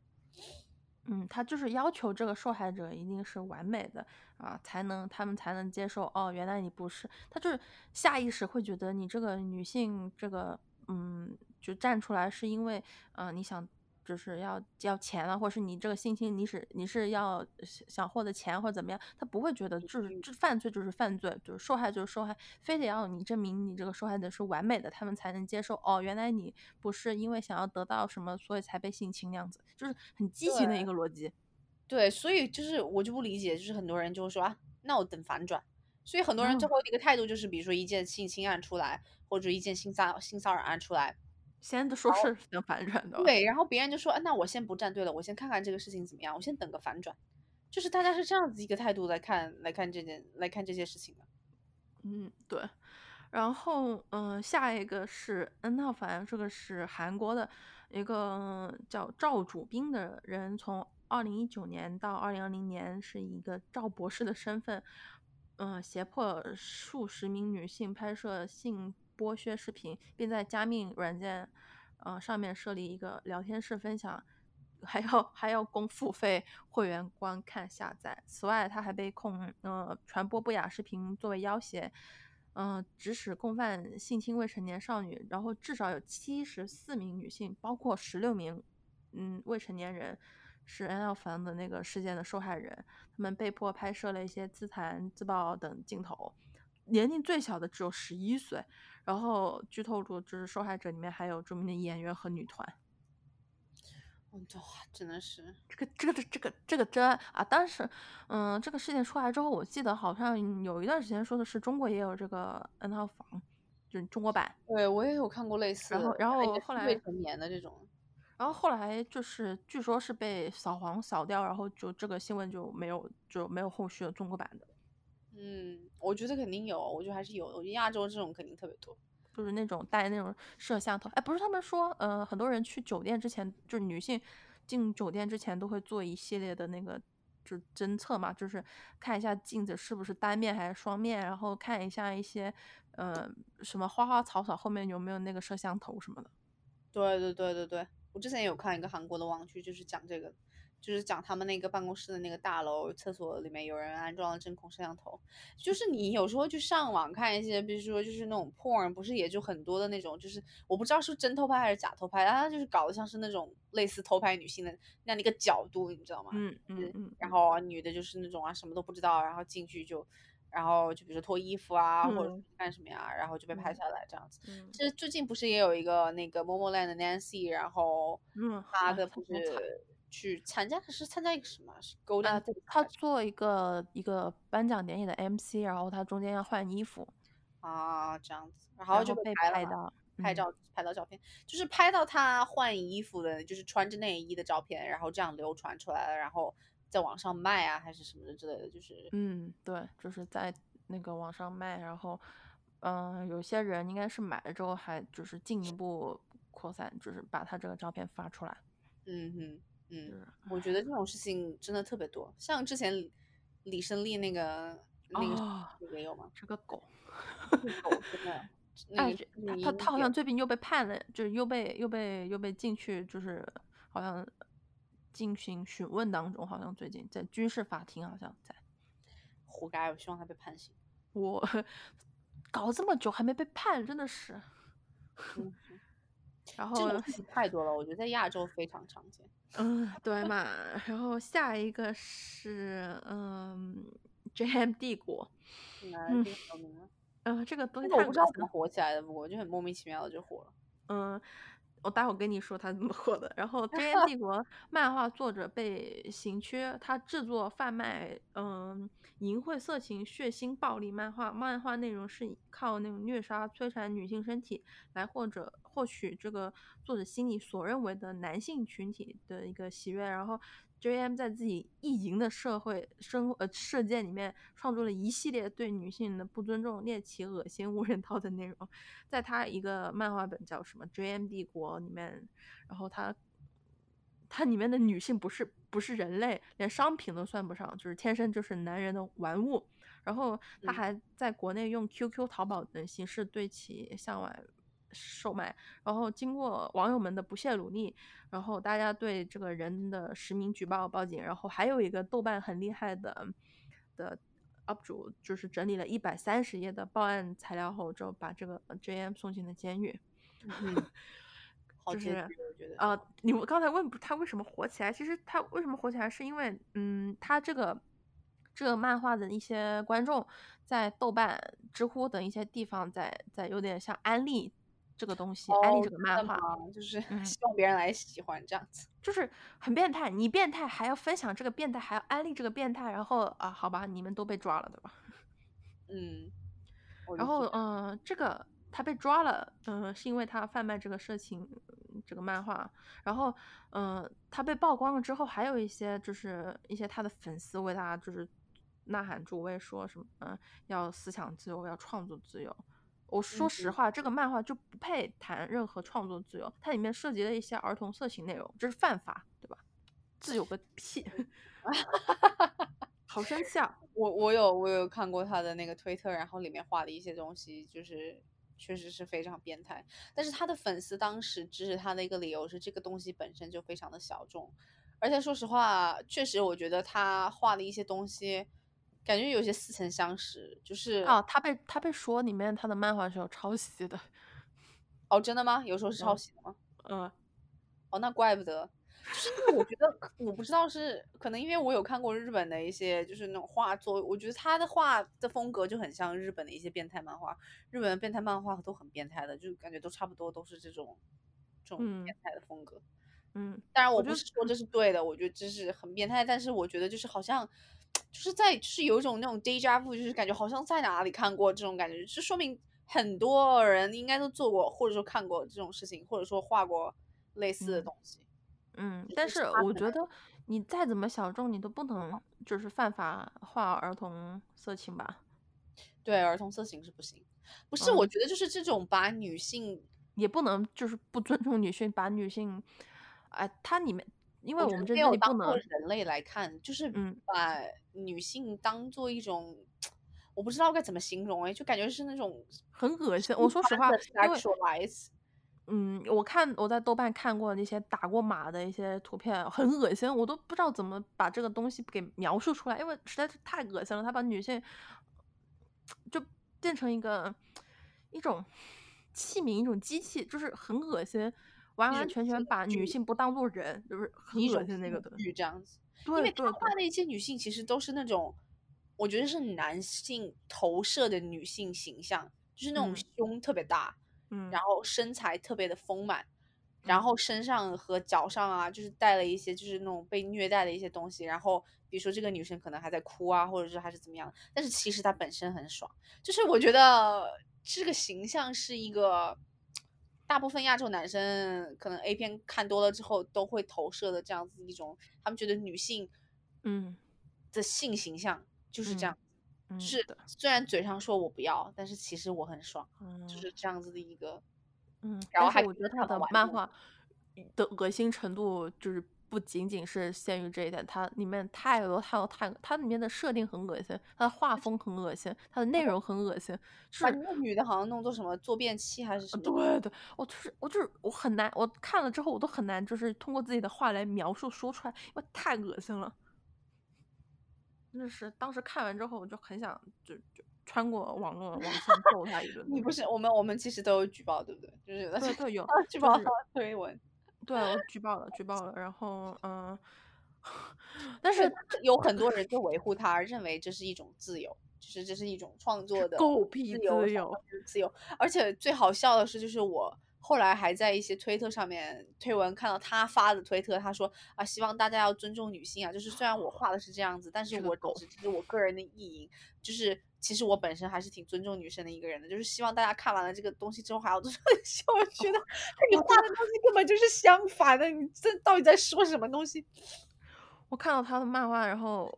嗯，他就是要求这个受害者一定是完美的啊，才能他们才能接受哦，原来你不是，他就是下意识会觉得你这个女性这个嗯，就站出来是因为啊，你想。就是要要钱了，或者是你这个性侵，你是你是要想获得钱或者怎么样，他不会觉得就是这犯罪就是犯罪，就是受害就是受害，非得要你证明你这个受害者是完美的，他们才能接受。哦，原来你不是因为想要得到什么，所以才被性侵那样子，就是很畸形的一个逻辑。对，所以就是我就不理解，就是很多人就会说啊，那我等反转。所以很多人最后的一个态度就是，比如说一件性侵案出来，或者一件性骚性骚扰案出来。先的说是能反转的，对，然后别人就说，那我先不站队了，我先看看这个事情怎么样，我先等个反转，就是大家是这样子一个态度来看，来看这件，来看这些事情的。嗯，对。然后，嗯，下一个是 N 号房，这个是韩国的一个叫赵主斌的人，从二零一九年到二零二零年是一个赵博士的身份，嗯，胁迫数十名女性拍摄性。剥削视频，并在加密软件，呃上面设立一个聊天室分享，还要还要供付费会员观看下载。此外，他还被控呃传播不雅视频作为要挟，嗯指使共犯性侵未成年少女，然后至少有七十四名女性，包括十六名嗯未成年人是 N L 房的那个事件的受害人，他们被迫拍摄了一些自残、自爆等镜头，年龄最小的只有十一岁。然后剧透露，就是受害者里面还有著名的演员和女团。哇，真的是这个这个这个这个真啊！当时，嗯，这个事件出来之后，我记得好像有一段时间说的是中国也有这个 N 号房，就是中国版。对，我也有看过类似。然后，然后后来未成年的这种。然后后来就是据说是被扫黄扫掉，然后就这个新闻就没有就没有后续的中国版的。嗯，我觉得肯定有，我觉得还是有。我觉得亚洲这种肯定特别多，就是那种带那种摄像头。哎，不是他们说，呃，很多人去酒店之前，就是女性进酒店之前都会做一系列的那个，就侦测嘛，就是看一下镜子是不是单面还是双面，然后看一下一些，呃，什么花花草草后面有没有那个摄像头什么的。对对对对对，我之前有看一个韩国的网剧，就是讲这个。就是讲他们那个办公室的那个大楼厕所里面有人安装了针孔摄像头，就是你有时候去上网看一些，比如说就是那种 porn，不是也就很多的那种，就是我不知道是真偷拍还是假偷拍，他就是搞得像是那种类似偷拍女性的那样的一个角度，你知道吗？嗯嗯嗯。然后女的就是那种啊什么都不知道，然后进去就，然后就比如说脱衣服啊或者干什么呀，然后就被拍下来这样子。其实最近不是也有一个那个 Momoland 的 Nancy，然后她的不是。去参加，他是参加一个什么？是 Golden。他做一个一个颁奖典礼的 MC，然后他中间要换衣服啊，这样子，然后就被拍到。拍照拍到照片，就是拍到他换衣服的，就是穿着内衣的照片，然后这样流传出来了，然后在网上卖啊，还是什么的之类的，就是嗯，对，就是在那个网上卖，然后嗯，有些人应该是买了之后还就是进一步扩散，就是把他这个照片发出来。嗯哼，嗯，我觉得这种事情真的特别多，像之前李胜利那个那个也有吗？这个狗，狗真的。哎，他他好像最近又被判了，就是又被又被又被进去，就是好像进行询问当中，好像最近在军事法庭，好像在。活该，我希望他被判刑。我 搞这么久还没被判，真的是。然后这种事情太多了，我觉得在亚洲非常常见。嗯，对嘛。然后下一个是嗯，JM 帝国。嗯。嗯，这个东西我不知道怎么火起来的，不过就很莫名其妙的就火了。嗯，我待会儿跟你说他怎么火的。然后 《真言帝国》漫画作者被刑拘，他制作贩卖嗯淫秽、色情、血腥、暴力漫画，漫画内容是靠那种虐杀、摧残女性身体来或者获取这个作者心里所认为的男性群体的一个喜悦，然后。J.M 在自己意淫的社会生呃世界里面创作了一系列对女性的不尊重、猎奇、恶心、无人道的内容。在他一个漫画本叫什么《J.M 帝国》里面，然后他他里面的女性不是不是人类，连商品都算不上，就是天生就是男人的玩物。然后他还在国内用 QQ、淘宝等形式对其向外。售卖，然后经过网友们的不懈努力，然后大家对这个人的实名举报报警，然后还有一个豆瓣很厉害的的 UP 主，就是整理了一百三十页的报案材料后，就把这个 JM 送进了监狱。嗯，就是呃，你们刚才问他为什么火起来，其实他为什么火起来，是因为嗯，他这个这个漫画的一些观众在豆瓣、知乎等一些地方在在有点像安利。这个东西，安利这个漫画，就是希望别人来喜欢这样子，就是很变态。你变态还要分享这个变态，还要安利这个变态，然后啊，好吧，你们都被抓了，对吧？嗯。然后嗯，这个他被抓了，嗯，是因为他贩卖这个色情这个漫画。然后嗯，他被曝光了之后，还有一些就是一些他的粉丝为他就是呐喊助威，说什么嗯，要思想自由，要创作自由。我说实话，这个漫画就不配谈任何创作自由，它里面涉及了一些儿童色情内容，这是犯法，对吧？自由个屁！好生气啊！我我有我有看过他的那个推特，然后里面画的一些东西，就是确实是非常变态。但是他的粉丝当时支持他的一个理由是，这个东西本身就非常的小众，而且说实话，确实我觉得他画的一些东西。感觉有些似曾相识，就是啊，他被他被说里面他的漫画是有抄袭的，哦，真的吗？有时候 是抄袭的吗？嗯，哦，那怪不得，就是因为我觉得我不知道是可能因为我有看过日本的一些就是那种画作，我觉得他的画的风格就很像日本的一些变态漫画，日本的变态漫画都很变态的，就感觉都差不多都是这种这种变态的风格，嗯，当然我不是说这是对的，我觉得这是很变态，但是我觉得就是好像。就是在，就是有一种那种 deja vu，就是感觉好像在哪里看过这种感觉，就说明很多人应该都做过，或者说看过这种事情，或者说画过类似的东西。嗯，但是我觉得你再怎么小众，你都不能就是犯法画儿童色情吧？对，儿童色情是不行。不是，我觉得就是这种把女性也不能就是不尊重女性，把女性，哎，它里面。因为我们这里不能人类来看，就是把女性当做一种，我不知道该怎么形容哎，就感觉是那种很恶心。我说实话，因为嗯，我看我在豆瓣看过那些打过码的一些图片，很恶心，我都不知道怎么把这个东西给描述出来，因为实在是太恶心了。他把女性就变成一个一种器皿，一种机器，就是很恶心。完完全全把女性不当做人，就是很恶心那个的，这样子。对，因为他画的一些女性其实都是那种，我觉得是男性投射的女性形象，就是那种胸特别大，嗯，然后身材特别的丰满，然后身上和脚上啊，就是带了一些就是那种被虐待的一些东西，然后比如说这个女生可能还在哭啊，或者是还是怎么样，但是其实她本身很爽，就是我觉得这个形象是一个。大部分亚洲男生可能 A 片看多了之后都会投射的这样子一种，他们觉得女性，嗯，的性形象就是这样，是的。虽然嘴上说我不要，但是其实我很爽，就是这样子的一个，嗯。然后还我觉得他的漫画的恶心程度就是。不仅仅是限于这一点，它里面太多太多太，它里面的设定很恶心，它的画风很恶心，它的内 容很恶心。是那女的好像弄作什么坐便器还是什么？对对，我就是我就是我很难，我看了之后我都很难，就是通过自己的话来描述说出来，因为太恶心了。真的是当时看完之后，我就很想就就穿过网络网线揍他一顿。你不是我们我们其实都有举报，对不对？就是对对有 举报推文。对，我举报了，举报了。然后，嗯，但是有很多人就维护他，认为这是一种自由，就是这是一种创作的狗屁自由，自由。而且最好笑的是，就是我。后来还在一些推特上面推文看到他发的推特，他说啊，希望大家要尊重女性啊。就是虽然我画的是这样子，但是我只是我个人的意淫。就是其实我本身还是挺尊重女生的一个人的。就是希望大家看完了这个东西之后还要笑。我觉得你画的东西根本就是相反的，你这到底在说什么东西？我看到他的漫画，然后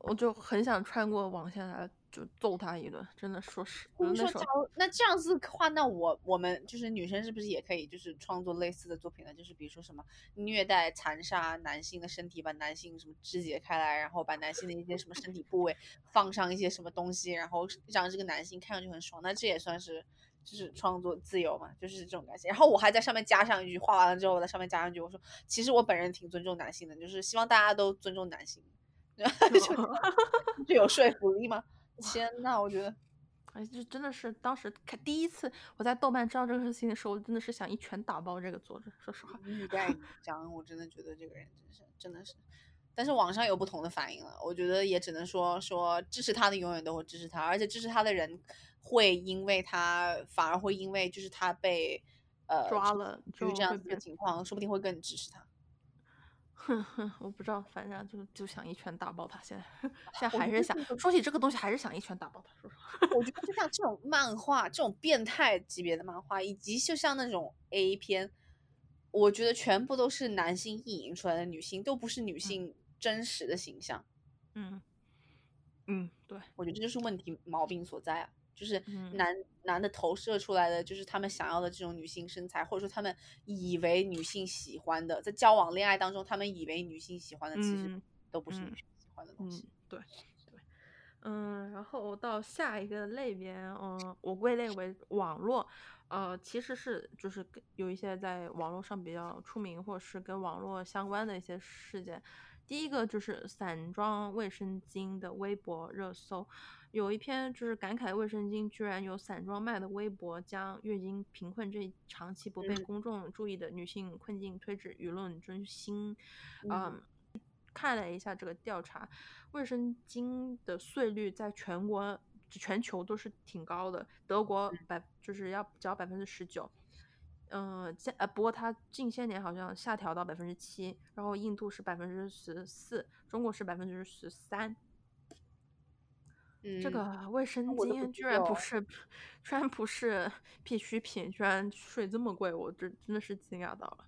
我就很想穿过网线来。就揍他一顿，真的说是。你说，假如那这样子的话，那我我们就是女生是不是也可以就是创作类似的作品呢？就是比如说什么虐待、残杀男性的身体，把男性什么肢解开来，然后把男性的一些什么身体部位放上一些什么东西，然后让这个男性看上去很爽。那这也算是就是创作自由嘛？就是这种感觉。然后我还在上面加上一句，画完了之后我在上面加上一句，我说其实我本人挺尊重男性的，就是希望大家都尊重男性，就有说服力吗？天呐，我觉得，哎，就真的是当时看第一次我在豆瓣知道这个事情的时候，我真的是想一拳打爆这个作者。说实话，讲，我真的觉得这个人真是真的是，但是网上有不同的反应了。我觉得也只能说说支持他的永远都会支持他，而且支持他的人会因为他反而会因为就是他被呃抓了，就是这样子的情况，说不定会更支持他。哼哼，我不知道，反正就就想一拳打爆他。现在 现在还是想说起这个东西，还是想一拳打爆他。说实话，我觉得就像这种漫画，这种变态级别的漫画，以及就像那种 A 片，我觉得全部都是男性意淫出来的女性，都不是女性真实的形象。嗯嗯，对，我觉得这就是问题毛病所在啊。就是男男的投射出来的，就是他们想要的这种女性身材，或者说他们以为女性喜欢的，在交往恋爱当中，他们以为女性喜欢的，其实都不是女性喜欢的东西。对对，嗯，然后到下一个类别，嗯，我归类为网络，呃，其实是就是有一些在网络上比较出名，或者是跟网络相关的一些事件。第一个就是散装卫生巾的微博热搜。有一篇就是感慨卫生巾居然有散装卖的微博，将月经贫困这长期不被公众注意的女性困境推至舆论中心。嗯，看了一下这个调查，卫生巾的税率在全国、全球都是挺高的。德国百就是要交百分之十九，嗯，呃，不过它近些年好像下调到百分之七，然后印度是百分之十四，中国是百分之十三。这个卫生巾居然不是，居然不是必需品，居然税这么贵，我这真的是惊讶到了。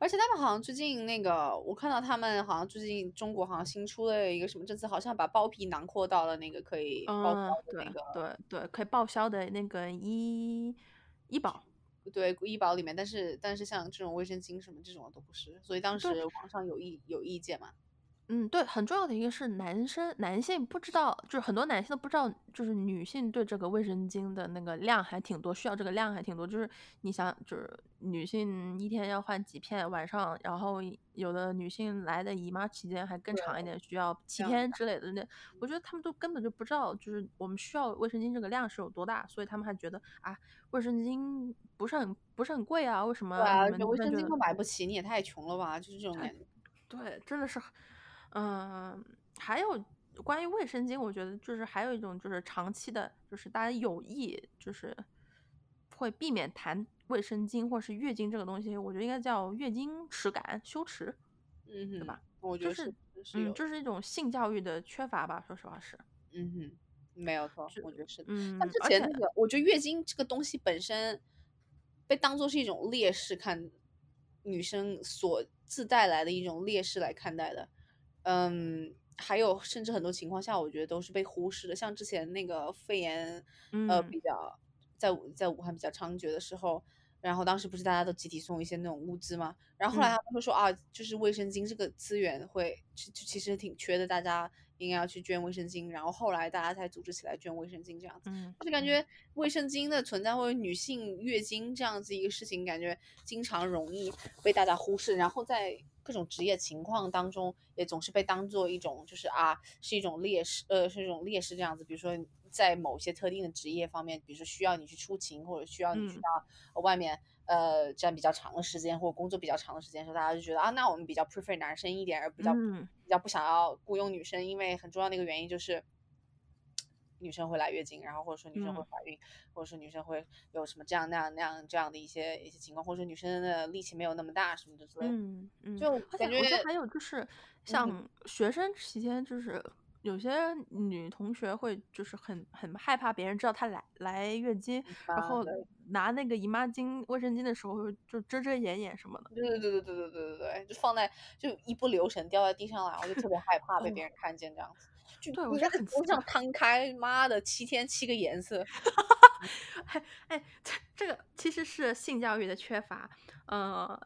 而且他们好像最近那个，我看到他们好像最近中国好像新出了一个什么政策，好像把包皮囊括到了那个可以报销的那个，对对，可以报销的那个医医保，对医保里面。但是但是像这种卫生巾什么这种都不是，所以当时网上有意有意见嘛。嗯，对，很重要的一个是男生男性不知道，就是很多男性都不知道，就是女性对这个卫生巾的那个量还挺多，需要这个量还挺多。就是你想，就是女性一天要换几片，晚上，然后有的女性来的姨妈期间还更长一点，需要七天之类的。那我觉得他们都根本就不知道，就是我们需要卫生巾这个量是有多大，所以他们还觉得啊，卫生巾不是很不是很贵啊？为什么？对啊，卫生巾都买不起，你也太穷了吧？就是这种感觉。对，真的是。嗯，还有关于卫生巾，我觉得就是还有一种就是长期的，就是大家有意就是会避免谈卫生巾或是月经这个东西，我觉得应该叫月经耻感、羞耻，嗯，对吧？我觉得是，嗯，就是一种性教育的缺乏吧，说实话是，嗯哼，没有错，我觉得是的。嗯，之前那个，我觉得月经这个东西本身。被当做是一种劣势看，女生所自带来的一种劣势来看待的。嗯，还有甚至很多情况下，我觉得都是被忽视的。像之前那个肺炎，呃，比较在在武汉比较猖獗的时候。然后当时不是大家都集体送一些那种物资嘛？然后后来他们会说啊，就是卫生巾这个资源会其其实挺缺的，大家应该要去捐卫生巾。然后后来大家才组织起来捐卫生巾这样子。嗯就感觉卫生巾的存在或者女性月经这样子一个事情，感觉经常容易被大家忽视。然后在各种职业情况当中，也总是被当做一种就是啊是一种劣势，呃是一种劣势这样子。比如说。在某些特定的职业方面，比如说需要你去出勤，或者需要你去到外面，呃，占比较长的时间，或者工作比较长的时间的时候，大家就觉得啊，那我们比较 prefer 男生一点，而比较比较不想要雇佣女生，因为很重要的一个原因就是女生会来月经，然后或者说女生会怀孕，或者说女生会有什么这样那样那样这样的一些一些情况，或者说女生的力气没有那么大什么的之类的。嗯嗯，就感觉还有就是像学生期间就是。有些女同学会就是很很害怕别人知道她来来月经，然后拿那个姨妈巾、卫生巾的时候就遮遮掩掩什么的。对对对对对对对对对，就放在就一不留神掉在地上了，我就特别害怕被别人看见这样子。对，我觉得很桌上摊开，妈的，七天七个颜色。哎哎，这这个其实是性教育的缺乏，呃。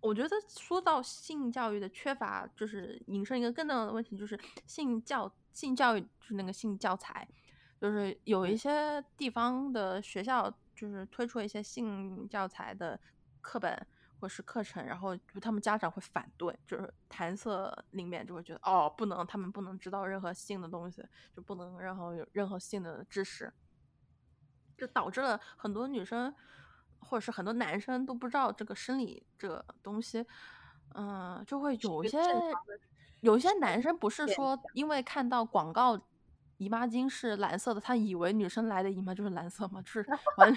我觉得说到性教育的缺乏，就是引申一个更重要的问题，就是性教性教育就是那个性教材，就是有一些地方的学校就是推出一些性教材的课本或是课程，然后就他们家长会反对，就是弹色里面就会觉得哦不能，他们不能知道任何性的东西，就不能然后有任何性的知识，就导致了很多女生。或者是很多男生都不知道这个生理这个东西，嗯，就会有一些有一些男生不是说因为看到广告姨妈巾是蓝色的，他以为女生来的姨妈就是蓝色嘛？就是完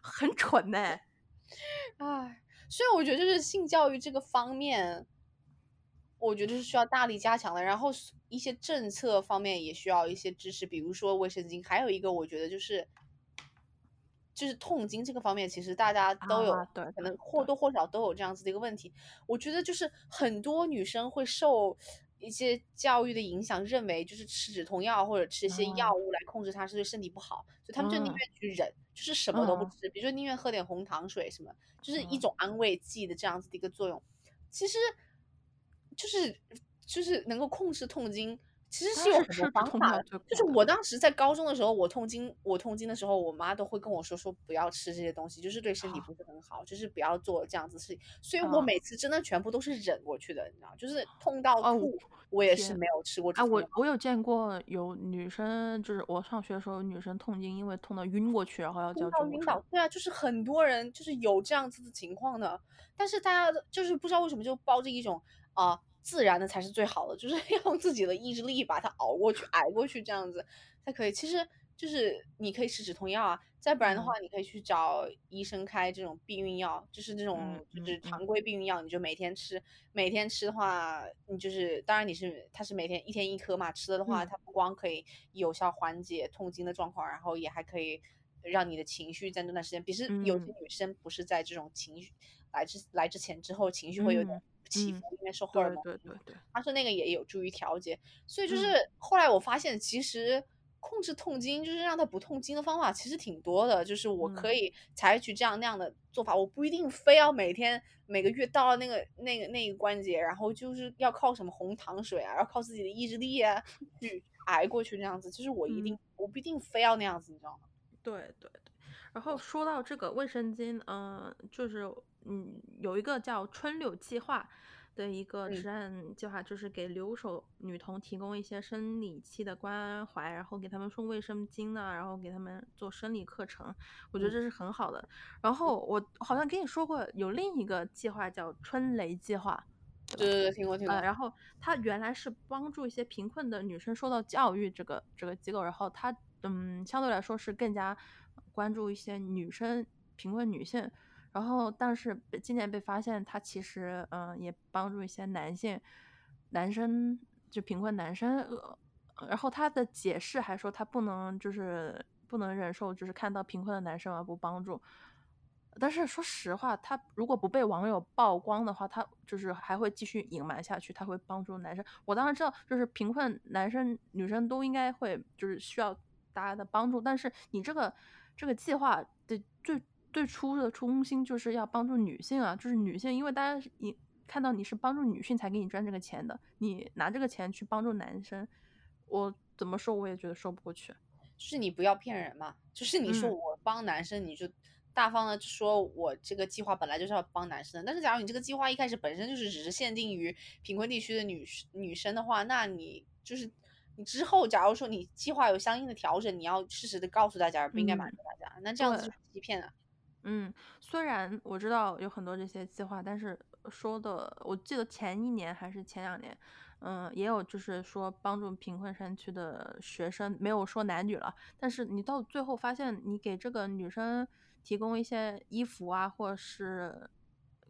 很蠢呢。哎，所以我觉得就是性教育这个方面，我觉得是需要大力加强的。然后一些政策方面也需要一些支持，比如说卫生巾。还有一个，我觉得就是。就是痛经这个方面，其实大家都有，对，可能或多或少都有这样子的一个问题。我觉得就是很多女生会受一些教育的影响，认为就是吃止痛药或者吃一些药物来控制它是对身体不好，所以他们就宁愿去忍，就是什么都不吃，比如说宁愿喝点红糖水什么，就是一种安慰剂的这样子的一个作用。其实就是就是能够控制痛经。其实是有很多方法的，就是我当时在高中的时候，我痛经，我痛经的时候，我妈都会跟我说说不要吃这些东西，就是对身体不是很好，就是不要做这样子事情。所以我每次真的全部都是忍过去的，你知道，就是痛到吐，我也是没有吃过。啊，我我有见过有女生，就是我上学的时候，女生痛经，因为痛到晕过去，然后要叫救护车。对啊，就是很多人就是有这样子的情况的，但是大家就是不知道为什么就抱着一种啊。自然的才是最好的，就是用自己的意志力把它熬过去、挨过去，这样子才可以。其实就是你可以吃止痛药啊，再不然的话，你可以去找医生开这种避孕药，就是这种就是常规避孕药，你就每天吃。每天吃的话，你就是当然你是它是每天一天一颗嘛，吃了的话，它不光可以有效缓解痛经的状况，然后也还可以让你的情绪在那段时间，比是有些女生不是在这种情绪来之来之前之后情绪会有点。起伏，因为受荷尔蒙。对对对，他说那个也有助于调节，所以就是后来我发现，其实控制痛经就是让它不痛经的方法其实挺多的，就是我可以采取这样那样的做法，我不一定非要每天每个月到了那个那个那个关节，然后就是要靠什么红糖水啊，要靠自己的意志力啊去 挨过去这样子，其实我一定我不一定非要那样子，你知道吗？对对对，然后说到这个卫生巾，嗯，就是。嗯，有一个叫“春柳计划”的一个慈善计划，就是给留守女童提供一些生理期的关怀，然后给他们送卫生巾呢，然后给他们做生理课程。我觉得这是很好的。然后我好像跟你说过，有另一个计划叫“春雷计划”，对对对，听过听过。然后它原来是帮助一些贫困的女生受到教育，这个这个机构，然后它嗯相对来说是更加关注一些女生贫困女性。然后，但是今年被发现，他其实嗯也帮助一些男性、男生就贫困男生。呃然后他的解释还说，他不能就是不能忍受，就是看到贫困的男生而不帮助。但是说实话，他如果不被网友曝光的话，他就是还会继续隐瞒下去，他会帮助男生。我当然知道，就是贫困男生女生都应该会就是需要大家的帮助，但是你这个这个计划的最最初的初心就是要帮助女性啊，就是女性，因为大家你看到你是帮助女性才给你赚这个钱的，你拿这个钱去帮助男生，我怎么说我也觉得说不过去。就是你不要骗人嘛，就是你说我帮男生，你就。大方的说，我这个计划本来就是要帮男生的。但是，假如你这个计划一开始本身就是只是限定于贫困地区的女女生的话，那你就是你之后，假如说你计划有相应的调整，你要适时的告诉大家，而不应该瞒着大家。那这样子就是欺骗啊。嗯，虽然我知道有很多这些计划，但是说的，我记得前一年还是前两年，嗯，也有就是说帮助贫困山区的学生，没有说男女了。但是你到最后发现，你给这个女生。提供一些衣服啊，或者是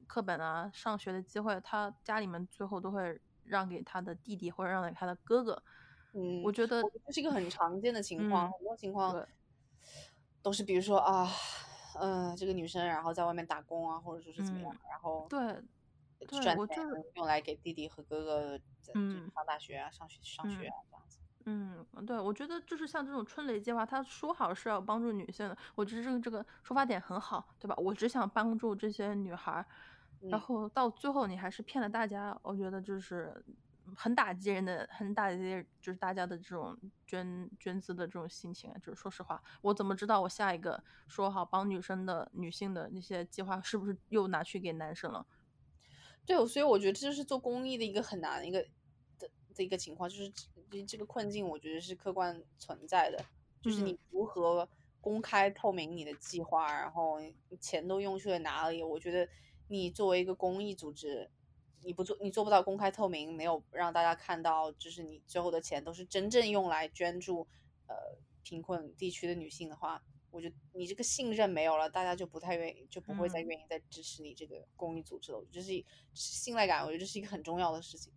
课本啊，上学的机会，他家里面最后都会让给他的弟弟或者让给他的哥哥。嗯，我觉得这是一个很常见的情况，很多情况都是，比如说啊，嗯，这个女生然后在外面打工啊，或者说是怎么样，然后对，赚钱用来给弟弟和哥哥嗯上大学啊，上学上学啊这样子。嗯，对，我觉得就是像这种春蕾计划，他说好是要帮助女性的，我觉得这个这个出发点很好，对吧？我只想帮助这些女孩，然后到最后你还是骗了大家，我觉得就是很打击人的，很打击就是大家的这种捐捐资的这种心情。就是说实话，我怎么知道我下一个说好帮女生的女性的那些计划是不是又拿去给男生了？对，所以我觉得这就是做公益的一个很难的一个的的一个情况，就是。这个困境，我觉得是客观存在的，就是你如何公开透明你的计划，然后钱都用去了哪里？我觉得你作为一个公益组织，你不做，你做不到公开透明，没有让大家看到，就是你最后的钱都是真正用来捐助呃贫困地区的女性的话，我觉得你这个信任没有了，大家就不太愿意，就不会再愿意再支持你这个公益组织了。这是信赖感，我觉得这是一个很重要的事情。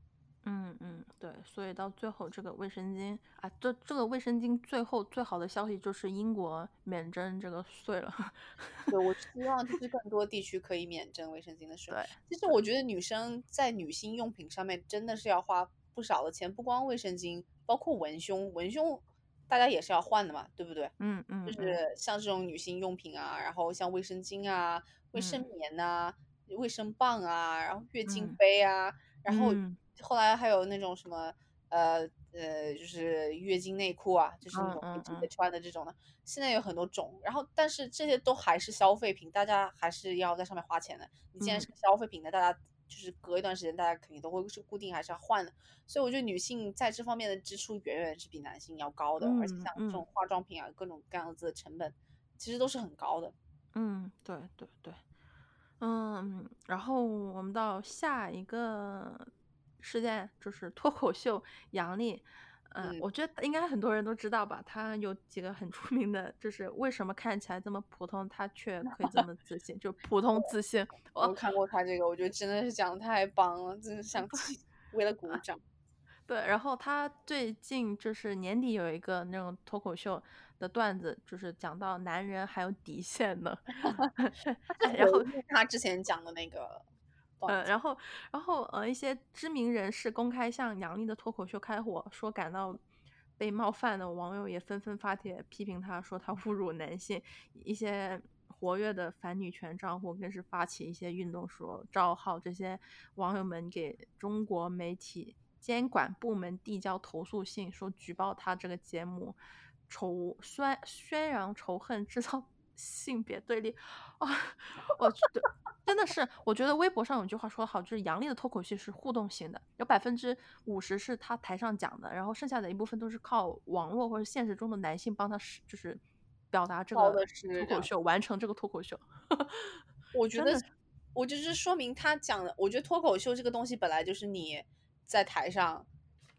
嗯嗯，对，所以到最后这个卫生巾啊，这这个卫生巾最后最好的消息就是英国免征这个税了。对，我希望就是更多地区可以免征卫生巾的税。其实我觉得女生在女性用品上面真的是要花不少的钱，不光卫生巾，包括文胸，文胸大家也是要换的嘛，对不对？嗯嗯，就是像这种女性用品啊，然后像卫生巾啊、卫生棉呐、卫生棒啊，然后月经杯啊，然后。后来还有那种什么，呃呃，就是月经内裤啊，就是那种直接穿的这种的。现在有很多种，然后但是这些都还是消费品，大家还是要在上面花钱的。你既然是个消费品的，大家就是隔一段时间，大家肯定都会是固定还是要换的。所以我觉得女性在这方面的支出远远是比男性要高的，而且像这种化妆品啊，各种各样子的成本，其实都是很高的。嗯，对对对，嗯，然后我们到下一个。事件就是脱口秀杨笠，嗯，我觉得应该很多人都知道吧。他有几个很出名的，就是为什么看起来这么普通，他却可以这么自信，就普通自信。我看过他这个，我觉得真的是讲的太棒了，真的想 为了鼓掌。对，然后他最近就是年底有一个那种脱口秀的段子，就是讲到男人还有底线的，然后他之前讲的那个。嗯，然后，然后，呃，一些知名人士公开向杨笠的脱口秀开火，说感到被冒犯的网友也纷纷发帖批评他，说他侮辱男性。一些活跃的反女权账户更是发起一些运动，说召号这些网友们给中国媒体监管部门递交投诉信，说举报他这个节目仇宣宣扬仇恨，制造。性别对立啊，我真的是，我觉得微博上有句话说的好，就是杨笠的脱口秀是互动性的，有百分之五十是他台上讲的，然后剩下的一部分都是靠网络或者现实中的男性帮他是就是表达这个脱口秀，完成这个脱口秀。我 觉得，我就是说明他讲的，我觉得脱口秀这个东西本来就是你在台上。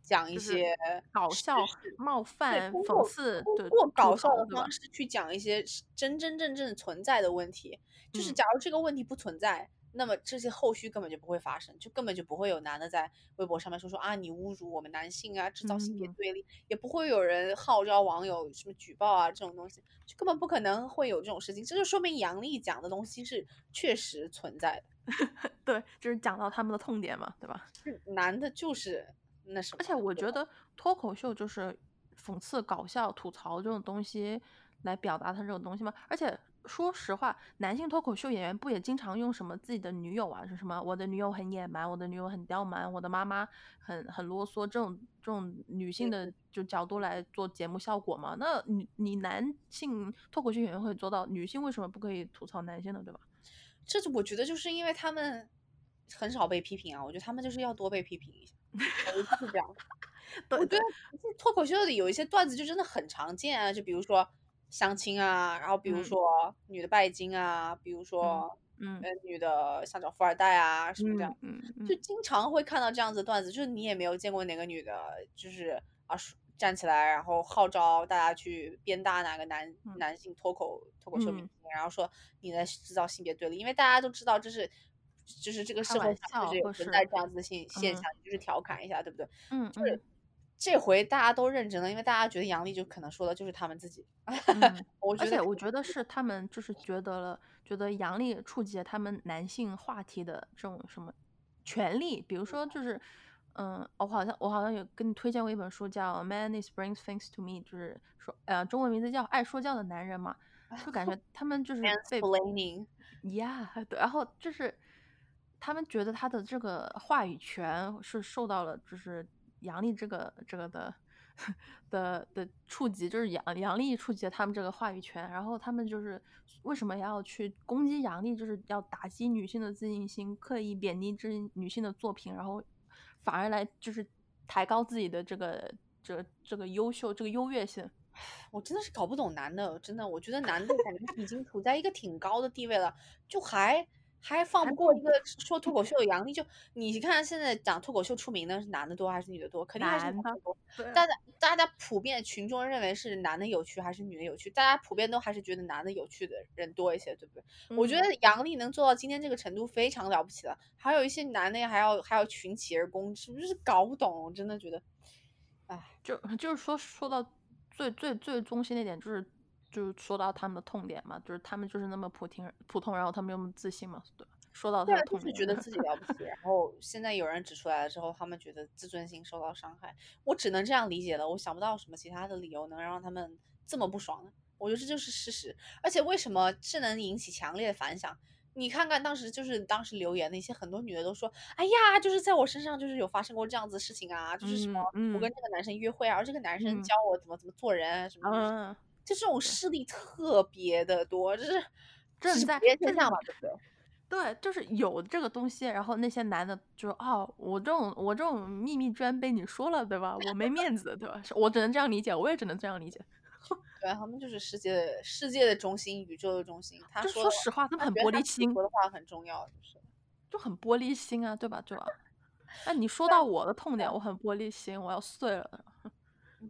讲一些搞笑、冒犯、讽刺，通过搞笑的方式去讲一些真真正正存在的问题。就是假如这个问题不存在，那么这些后续根本就不会发生，就根本就不会有男的在微博上面说说啊你侮辱我们男性啊，制造性别对立，也不会有人号召网友什么举报啊这种东西，就根本不可能会有这种事情。这就说明杨笠讲的东西是确实存在的。对，就是讲到他们的痛点嘛，对吧？男的就是那什么，而且我觉得脱口秀就是讽刺、搞笑、吐槽这种东西来表达他这种东西嘛。而且说实话，男性脱口秀演员不也经常用什么自己的女友啊，是什么我的女友很野蛮，我的女友很刁蛮，我的妈妈很很啰嗦这种这种女性的就角度来做节目效果嘛？那你你男性脱口秀演员会做到，女性为什么不可以吐槽男性呢？对吧？这我觉得就是因为他们很少被批评啊，我觉得他们就是要多被批评一下，就是这样。我觉得。脱口秀里有一些段子就真的很常见啊，就比如说相亲啊，然后比如说女的拜金啊，比如说嗯，女的想找富二代啊什么这样，嗯，就经常会看到这样子的段子，就是你也没有见过哪个女的，就是啊站起来，然后号召大家去鞭打哪个男男性脱口脱口秀明星，然后说你在制造性别对立，因为大家都知道这是，就是这个社会上就是有存在这样子的现现象，就是调侃一下，对不对？嗯，就是这回大家都认真了，因为大家觉得杨笠就可能说的就是他们自己。而且我觉得是他们就是觉得了，觉得杨笠触及了他们男性话题的这种什么权利，比如说就是。嗯，我好像我好像有跟你推荐过一本书，叫《Man Is Brings Things to Me》，就是说，呃，中文名字叫《爱说教的男人》嘛，就感觉 他们就是被，Yeah，对，然后就是他们觉得他的这个话语权是受到了就是杨笠这个这个的的的触及，就是杨杨笠触及了他们这个话语权，然后他们就是为什么要去攻击杨笠，就是要打击女性的自信心，刻意贬低这女性的作品，然后。反而来就是抬高自己的这个这这个优秀这个优越性，我真的是搞不懂男的，真的，我觉得男的感觉已经 处在一个挺高的地位了，就还。还放不过一个说脱口秀的杨笠，就你看现在讲脱口秀出名的是男的多还是女的多？肯定还是男的多。大家大家普遍群众认为是男的有趣还是女的有趣？大家普遍都还是觉得男的有趣的人多一些，对不对？我觉得杨笠能做到今天这个程度非常了不起了。还有一些男的还要还要群起而攻之，就是搞不懂，我真的觉得，哎，就就是说说到最最最中心的一点就是。就是说到他们的痛点嘛，就是他们就是那么普通普通，然后他们又那么自信嘛，对说到他的痛点，觉得自己了不起，然后现在有人指出来了之后，他们觉得自尊心受到伤害，我只能这样理解了，我想不到什么其他的理由能让他们这么不爽呢？我觉得这就是事实，而且为什么这能引起强烈的反响？你看看当时就是当时留言那些很多女的都说，哎呀，就是在我身上就是有发生过这样子的事情啊，就是什么我跟这个男生约会啊，而这个男生教我怎么怎么做人什么。就这种事例特别的多，就是这是普遍现象嘛，对不对？对，就是有这个东西，然后那些男的就说哦，我这种我这种秘密居然被你说了，对吧？我没面子，对吧？我只能这样理解，我也只能这样理解。对，他们就是世界世界的中心，宇宙的中心。他说实话，他们很玻璃心。说的话很重要，就是就很玻璃心啊，对吧？对吧？那你说到我的痛点，我很玻璃心，我要碎了。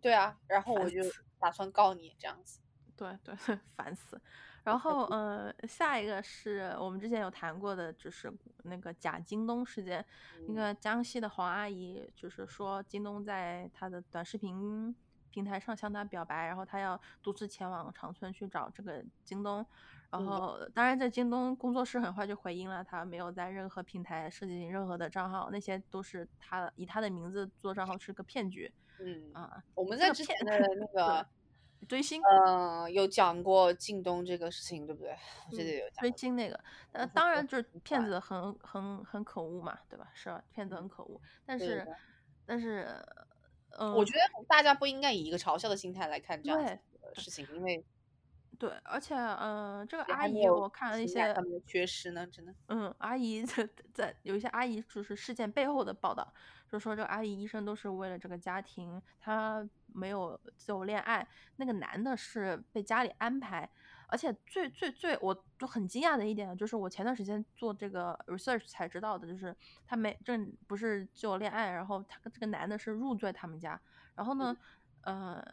对啊，然后我就。打算告你这样子，对对，烦死。然后，呃，下一个是我们之前有谈过的，就是那个假京东事件。那个江西的黄阿姨就是说，京东在她的短视频平台上向她表白，然后她要独自前往长春去找这个京东。然后，当然，这京东工作室很快就回应了，他没有在任何平台设计任何的账号，那些都是他以他的名字做账号是个骗局。嗯啊，我们在之前的那个追星，嗯，有讲过靳东这个事情，对不对？我记得有追星那个，那，当然就是骗子很很很可恶嘛，对吧？是吧？骗子很可恶，但是但是，嗯，我觉得大家不应该以一个嘲笑的心态来看这样的事情，因为对，而且嗯，这个阿姨我看了一些缺失呢，真的，嗯，阿姨在在有一些阿姨就是事件背后的报道。就说这个阿姨医生都是为了这个家庭，她没有自由恋爱。那个男的是被家里安排，而且最最最，我就很惊讶的一点就是，我前段时间做这个 research 才知道的，就是他没这不是自由恋爱，然后他这个男的是入赘他们家，然后呢，呃，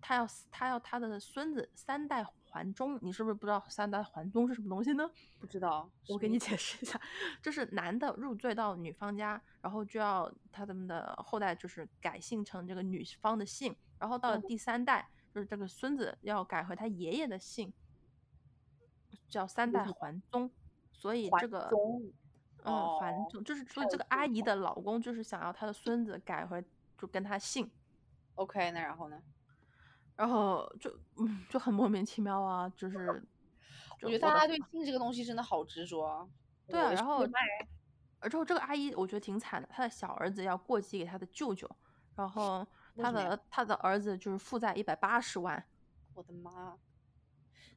他要他要他的孙子三代还宗，你是不是不知道三代还宗是什么东西呢？不知道，我给你解释一下，就是男的入赘到女方家，然后就要他们的后代就是改姓成这个女方的姓，然后到了第三代，就是这个孙子要改回他爷爷的姓，叫三代还宗。所以这个，嗯，还宗就是所以这个阿姨的老公就是想要他的孙子改回就跟他姓。OK，那然后呢？然后就嗯就很莫名其妙啊，就 是，我觉得大家对姓这个东西真的好执着啊。对啊，然后，而之后这个阿姨我觉得挺惨的，她的小儿子要过继给她的舅舅，然后 她的她的儿子就是负债一百八十万。我的妈！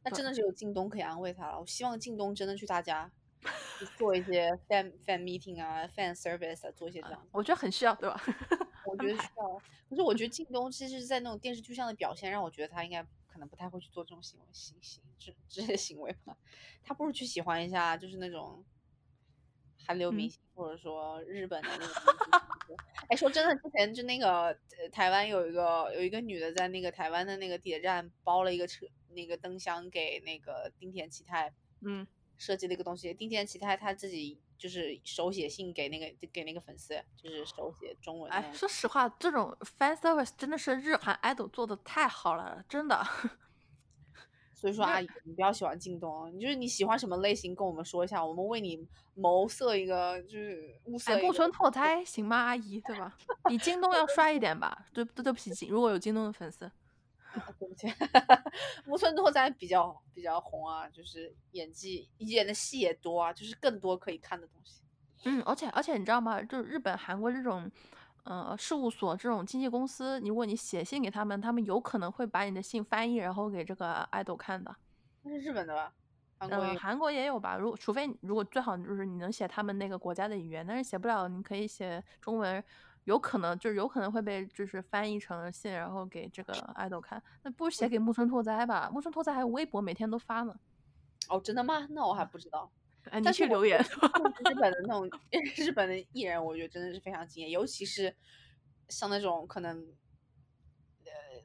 那真的是有靳东可以安慰他了。我希望靳东真的去他家做一些 fan fan meeting 啊，fan service 啊，做一些这样。我觉得很需要，对吧？我觉得需要，可是我觉得靳东其实是在那种电视剧上的表现，让我觉得他应该可能不太会去做这种行为、行行这这些行为吧。他不如去喜欢一下，就是那种韩流明星，或者说日本的那种。哎，说真的，之前就那个台湾有一个有一个女的在那个台湾的那个地铁站包了一个车那个灯箱给那个丁田启泰，嗯，设计了一个东西。丁田启泰他自己。就是手写信给那个给那个粉丝，就是手写中文。哎，说实话，这种 fan service 真的是日韩 idol 做的太好了，真的。所以说，阿姨，你不要喜欢京东，你就是你喜欢什么类型，跟我们说一下，我们为你谋色一个，就是物色。木村拓哉行吗，阿姨，对吧？比京东要 帅一点吧？对对对不起，如果有京东的粉丝。对不起，木村拓哉比较比较红啊，就是演技演的戏也多啊，就是更多可以看的东西。嗯，而且而且你知道吗？就是日本、韩国这种，呃，事务所这种经纪公司，如果你写信给他们，他们有可能会把你的信翻译，然后给这个爱豆看的。那是日本的吧？嗯，韩国也有吧？如果除非如果最好就是你能写他们那个国家的语言，但是写不了，你可以写中文。有可能就是有可能会被就是翻译成信，然后给这个爱豆看。那不如写给木村拓哉吧，木村拓哉还有微博，每天都发呢。哦，真的吗？那我还不知道。哎，你去留言。日本的那种 日本的艺人，我觉得真的是非常惊艳，尤其是像那种可能。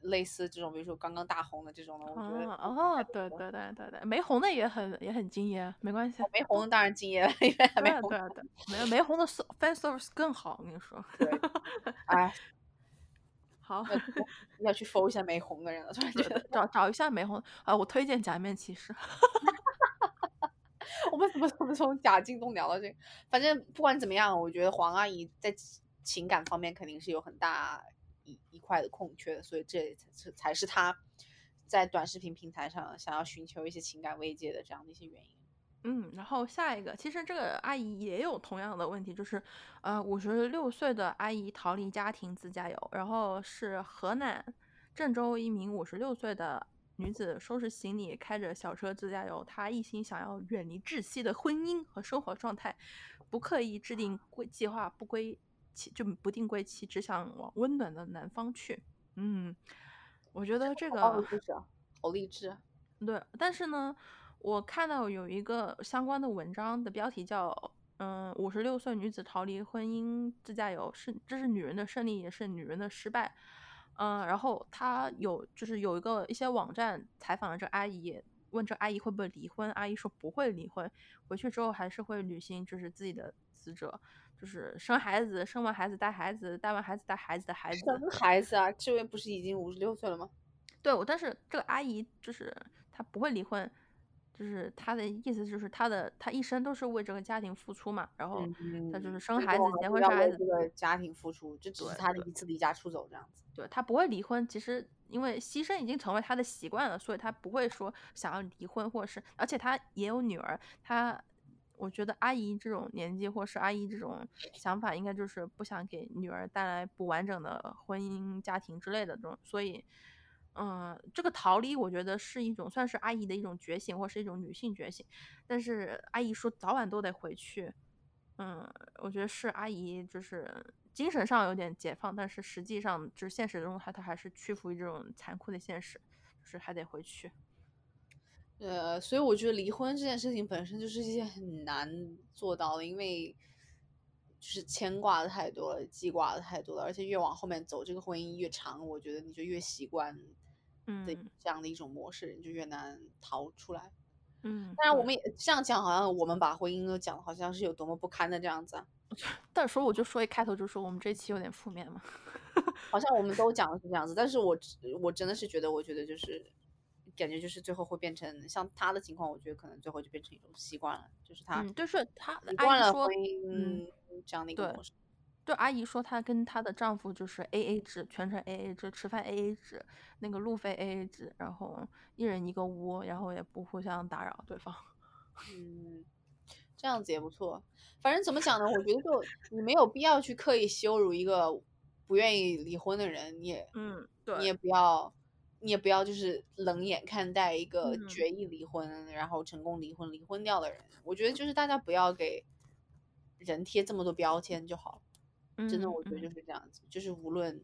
类似这种，比如说刚刚大红的这种的，我觉得哦，对对对对对，没红的也很也很敬业，没关系。没红的当然敬业了，因为还没红。对对，没有没红的 fan service 更好，我跟你说。对，哎，好，要去 follow 一下没红的人了，突然觉得找找一下没红啊，我推荐假面骑士。我们怎么怎么从假静东聊到这个？反正不管怎么样，我觉得黄阿姨在情感方面肯定是有很大。一一块的空缺，所以这才才是他在短视频平台上想要寻求一些情感慰藉的这样的一些原因。嗯，然后下一个，其实这个阿姨也有同样的问题，就是呃，五十六岁的阿姨逃离家庭自驾游，然后是河南郑州一名五十六岁的女子收拾行李，开着小车自驾游，她一心想要远离窒息的婚姻和生活状态，不刻意制定规计划，不规归。就不定归期，只想往温暖的南方去。嗯，我觉得这个好励志，好励志。对，但是呢，我看到有一个相关的文章的标题叫“嗯，五十六岁女子逃离婚姻自驾游是这是女人的胜利，也是女人的失败。”嗯，然后他有就是有一个一些网站采访了这阿姨，问这阿姨会不会离婚，阿姨说不会离婚，回去之后还是会履行就是自己的职责。就是生孩子，生完孩子带孩子，带完孩子带孩子的孩子。生孩子啊？这位不是已经五十六岁了吗？对，我但是这个阿姨就是她不会离婚，就是他的意思就是他的他一生都是为这个家庭付出嘛，然后他就是生孩子、结婚、生孩子。这个家庭付出，这只是他的一次离家出走这样子。对，他不会离婚，其实因为牺牲已经成为他的习惯了，所以他不会说想要离婚，或者是，而且他也有女儿，他。我觉得阿姨这种年纪，或是阿姨这种想法，应该就是不想给女儿带来不完整的婚姻家庭之类的这种，所以，嗯，这个逃离，我觉得是一种算是阿姨的一种觉醒，或是一种女性觉醒。但是阿姨说早晚都得回去，嗯，我觉得是阿姨就是精神上有点解放，但是实际上就是现实中她她还是屈服于这种残酷的现实，就是还得回去。呃，所以我觉得离婚这件事情本身就是一件很难做到的，因为就是牵挂的太多了，记挂的太多了，而且越往后面走，这个婚姻越长，我觉得你就越习惯嗯，这样的一种模式，就越难逃出来。嗯，当然我们也这样讲，好像我们把婚姻都讲的，好像是有多么不堪的这样子啊。但说我就说一开头就说我们这期有点负面嘛，好像我们都讲的是这样子，但是我我真的是觉得，我觉得就是感觉就是最后会变成像他的情况，我觉得可能最后就变成一种习惯了，就是他，嗯，就是他习惯了婚姻这样的一个模式。对阿姨说，她跟她的丈夫就是 A A 制，全程 A A 制，吃饭 A A 制，那个路费 A A 制，然后一人一个屋，然后也不互相打扰对方。嗯，这样子也不错。反正怎么讲呢？我觉得就你没有必要去刻意羞辱一个不愿意离婚的人，你也嗯，对，你也不要，你也不要就是冷眼看待一个决意离婚，然后成功离婚离婚掉的人。我觉得就是大家不要给人贴这么多标签就好。真的，我觉得就是这样子，就是无论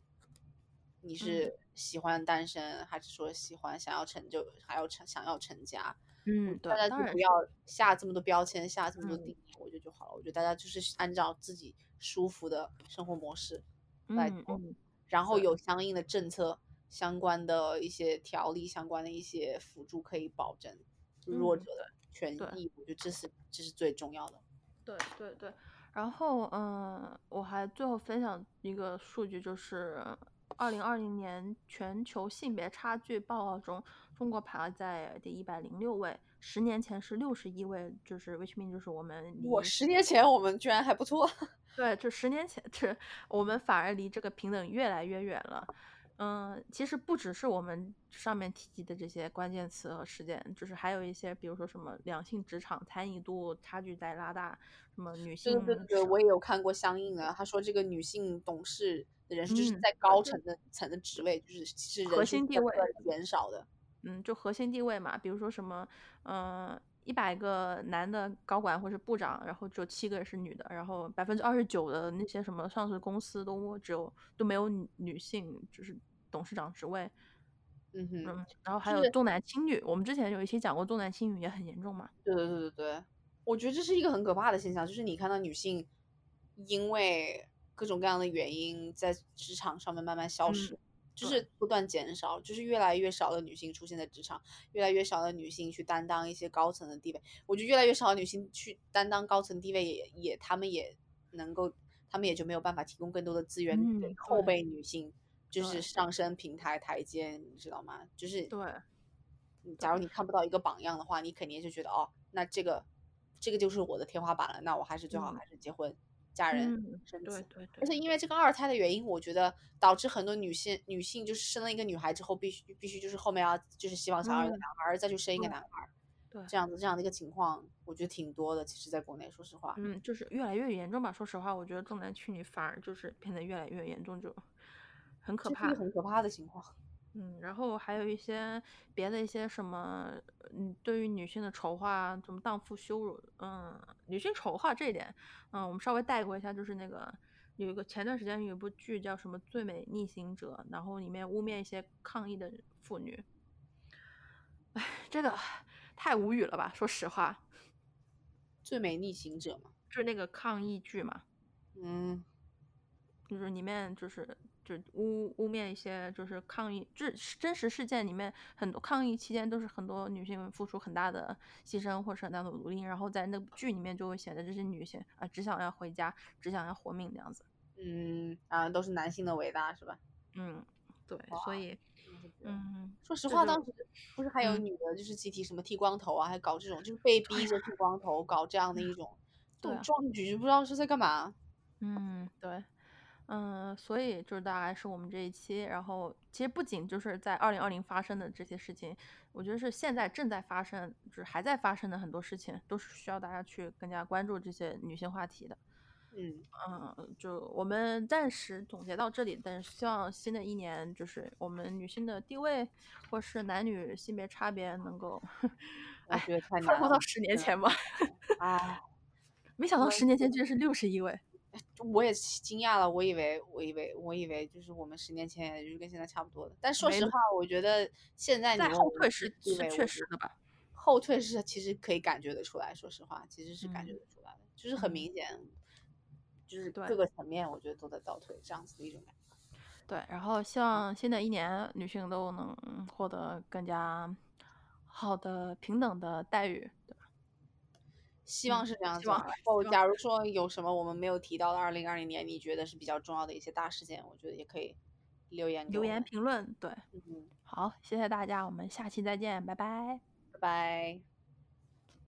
你是喜欢单身，还是说喜欢想要成就，还要成想要成家，嗯，对大家就不要下这么多标签，下这么多定义，我觉得就好了。我觉得大家就是按照自己舒服的生活模式来做，然后有相应的政策、相关的一些条例、相关的一些辅助，可以保证弱者的权益。我觉得这是这是最重要的。对对对。然后，嗯，我还最后分享一个数据，就是二零二零年全球性别差距报告中，中国排在第一百零六位，十年前是六十一位，就是 which mean 就是我们我十年前我们居然还不错，对，就十年前，这我们反而离这个平等越来越远了。嗯，其实不只是我们上面提及的这些关键词和事件，就是还有一些，比如说什么两性职场参与度差距在拉大，什么女性对对对，我也有看过相应的，他说这个女性董事的人数就是在高层的层的职位，就是是核心地位减少的，嗯，就核心地位嘛，比如说什么，嗯。一百个男的高管或者部长，然后只有七个是女的，然后百分之二十九的那些什么上市公司都只有都没有女女性，就是董事长职位。嗯哼，然后还有重男轻女，我们之前有一期讲过重男轻女也很严重嘛。对对对对对，我觉得这是一个很可怕的现象，就是你看到女性因为各种各样的原因在职场上面慢慢消失。就是不断减少，就是越来越少的女性出现在职场，越来越少的女性去担当一些高层的地位。我觉得越来越少的女性去担当高层地位，也也她们也能够，她们也就没有办法提供更多的资源给后辈女性，就是上升平台台阶，你知道吗？就是对，假如你看不到一个榜样的话，你肯定就觉得哦，那这个这个就是我的天花板了，那我还是最好还是结婚。家人生子，对对对，而且因为这个二胎的原因，我觉得导致很多女性女性就是生了一个女孩之后，必须必须就是后面要就是希望想要一个男孩，再去生一个男孩，对，这样子这样的一个情况，我觉得挺多的。其实，在国内，说实话，嗯，就是越来越严重吧。说实话，我觉得重男轻女反而就是变得越来越严重，就很可怕，很可怕的情况。嗯，然后还有一些别的一些什么，嗯，对于女性的丑化，什么荡妇羞辱，嗯，女性丑化这一点，嗯，我们稍微带过一下，就是那个有一个前段时间有一部剧叫什么《最美逆行者》，然后里面污蔑一些抗议的妇女，哎，这个太无语了吧，说实话，《最美逆行者》嘛，就是那个抗议剧嘛，嗯，就是里面就是。就污污蔑一些，就是抗议，这真实事件里面很多抗议期间都是很多女性付出很大的牺牲或是很大的努力，然后在那部剧里面就会显得这些女性啊只想要回家，只想要活命这样子。嗯啊，都是男性的伟大是吧？嗯，对，所以嗯，说实话，当时不是还有女的，就是集体什么剃光头啊，还搞这种，就是被逼着剃光头，搞这样的一 种对壮举，不知道是在干嘛。嗯，对。嗯，所以就是大概是我们这一期，然后其实不仅就是在二零二零发生的这些事情，我觉得是现在正在发生，就是还在发生的很多事情，都是需要大家去更加关注这些女性话题的。嗯嗯，就我们暂时总结到这里，但是希望新的一年就是我们女性的地位或是男女性别差别能够，哎，复活到十年前吧。啊，没想到十年前居然是六十一位。我也惊讶了，我以为，我以为，我以为就是我们十年前也就是跟现在差不多的。但说实话，我觉得现在你后退是确实的吧？后退是其实可以感觉得出来，说实话，其实是感觉得出来的，就是很明显，就是各个层面我觉得都在倒退，这样子的一种感觉。对，然后希望新的一年女性都能获得更加好的平等的待遇。对，希望是这样子。然后，假如说有什么我们没有提到的，二零二零年你觉得是比较重要的一些大事件，我觉得也可以留言留言评论。对，嗯，好，谢谢大家，我们下期再见，拜拜，拜拜。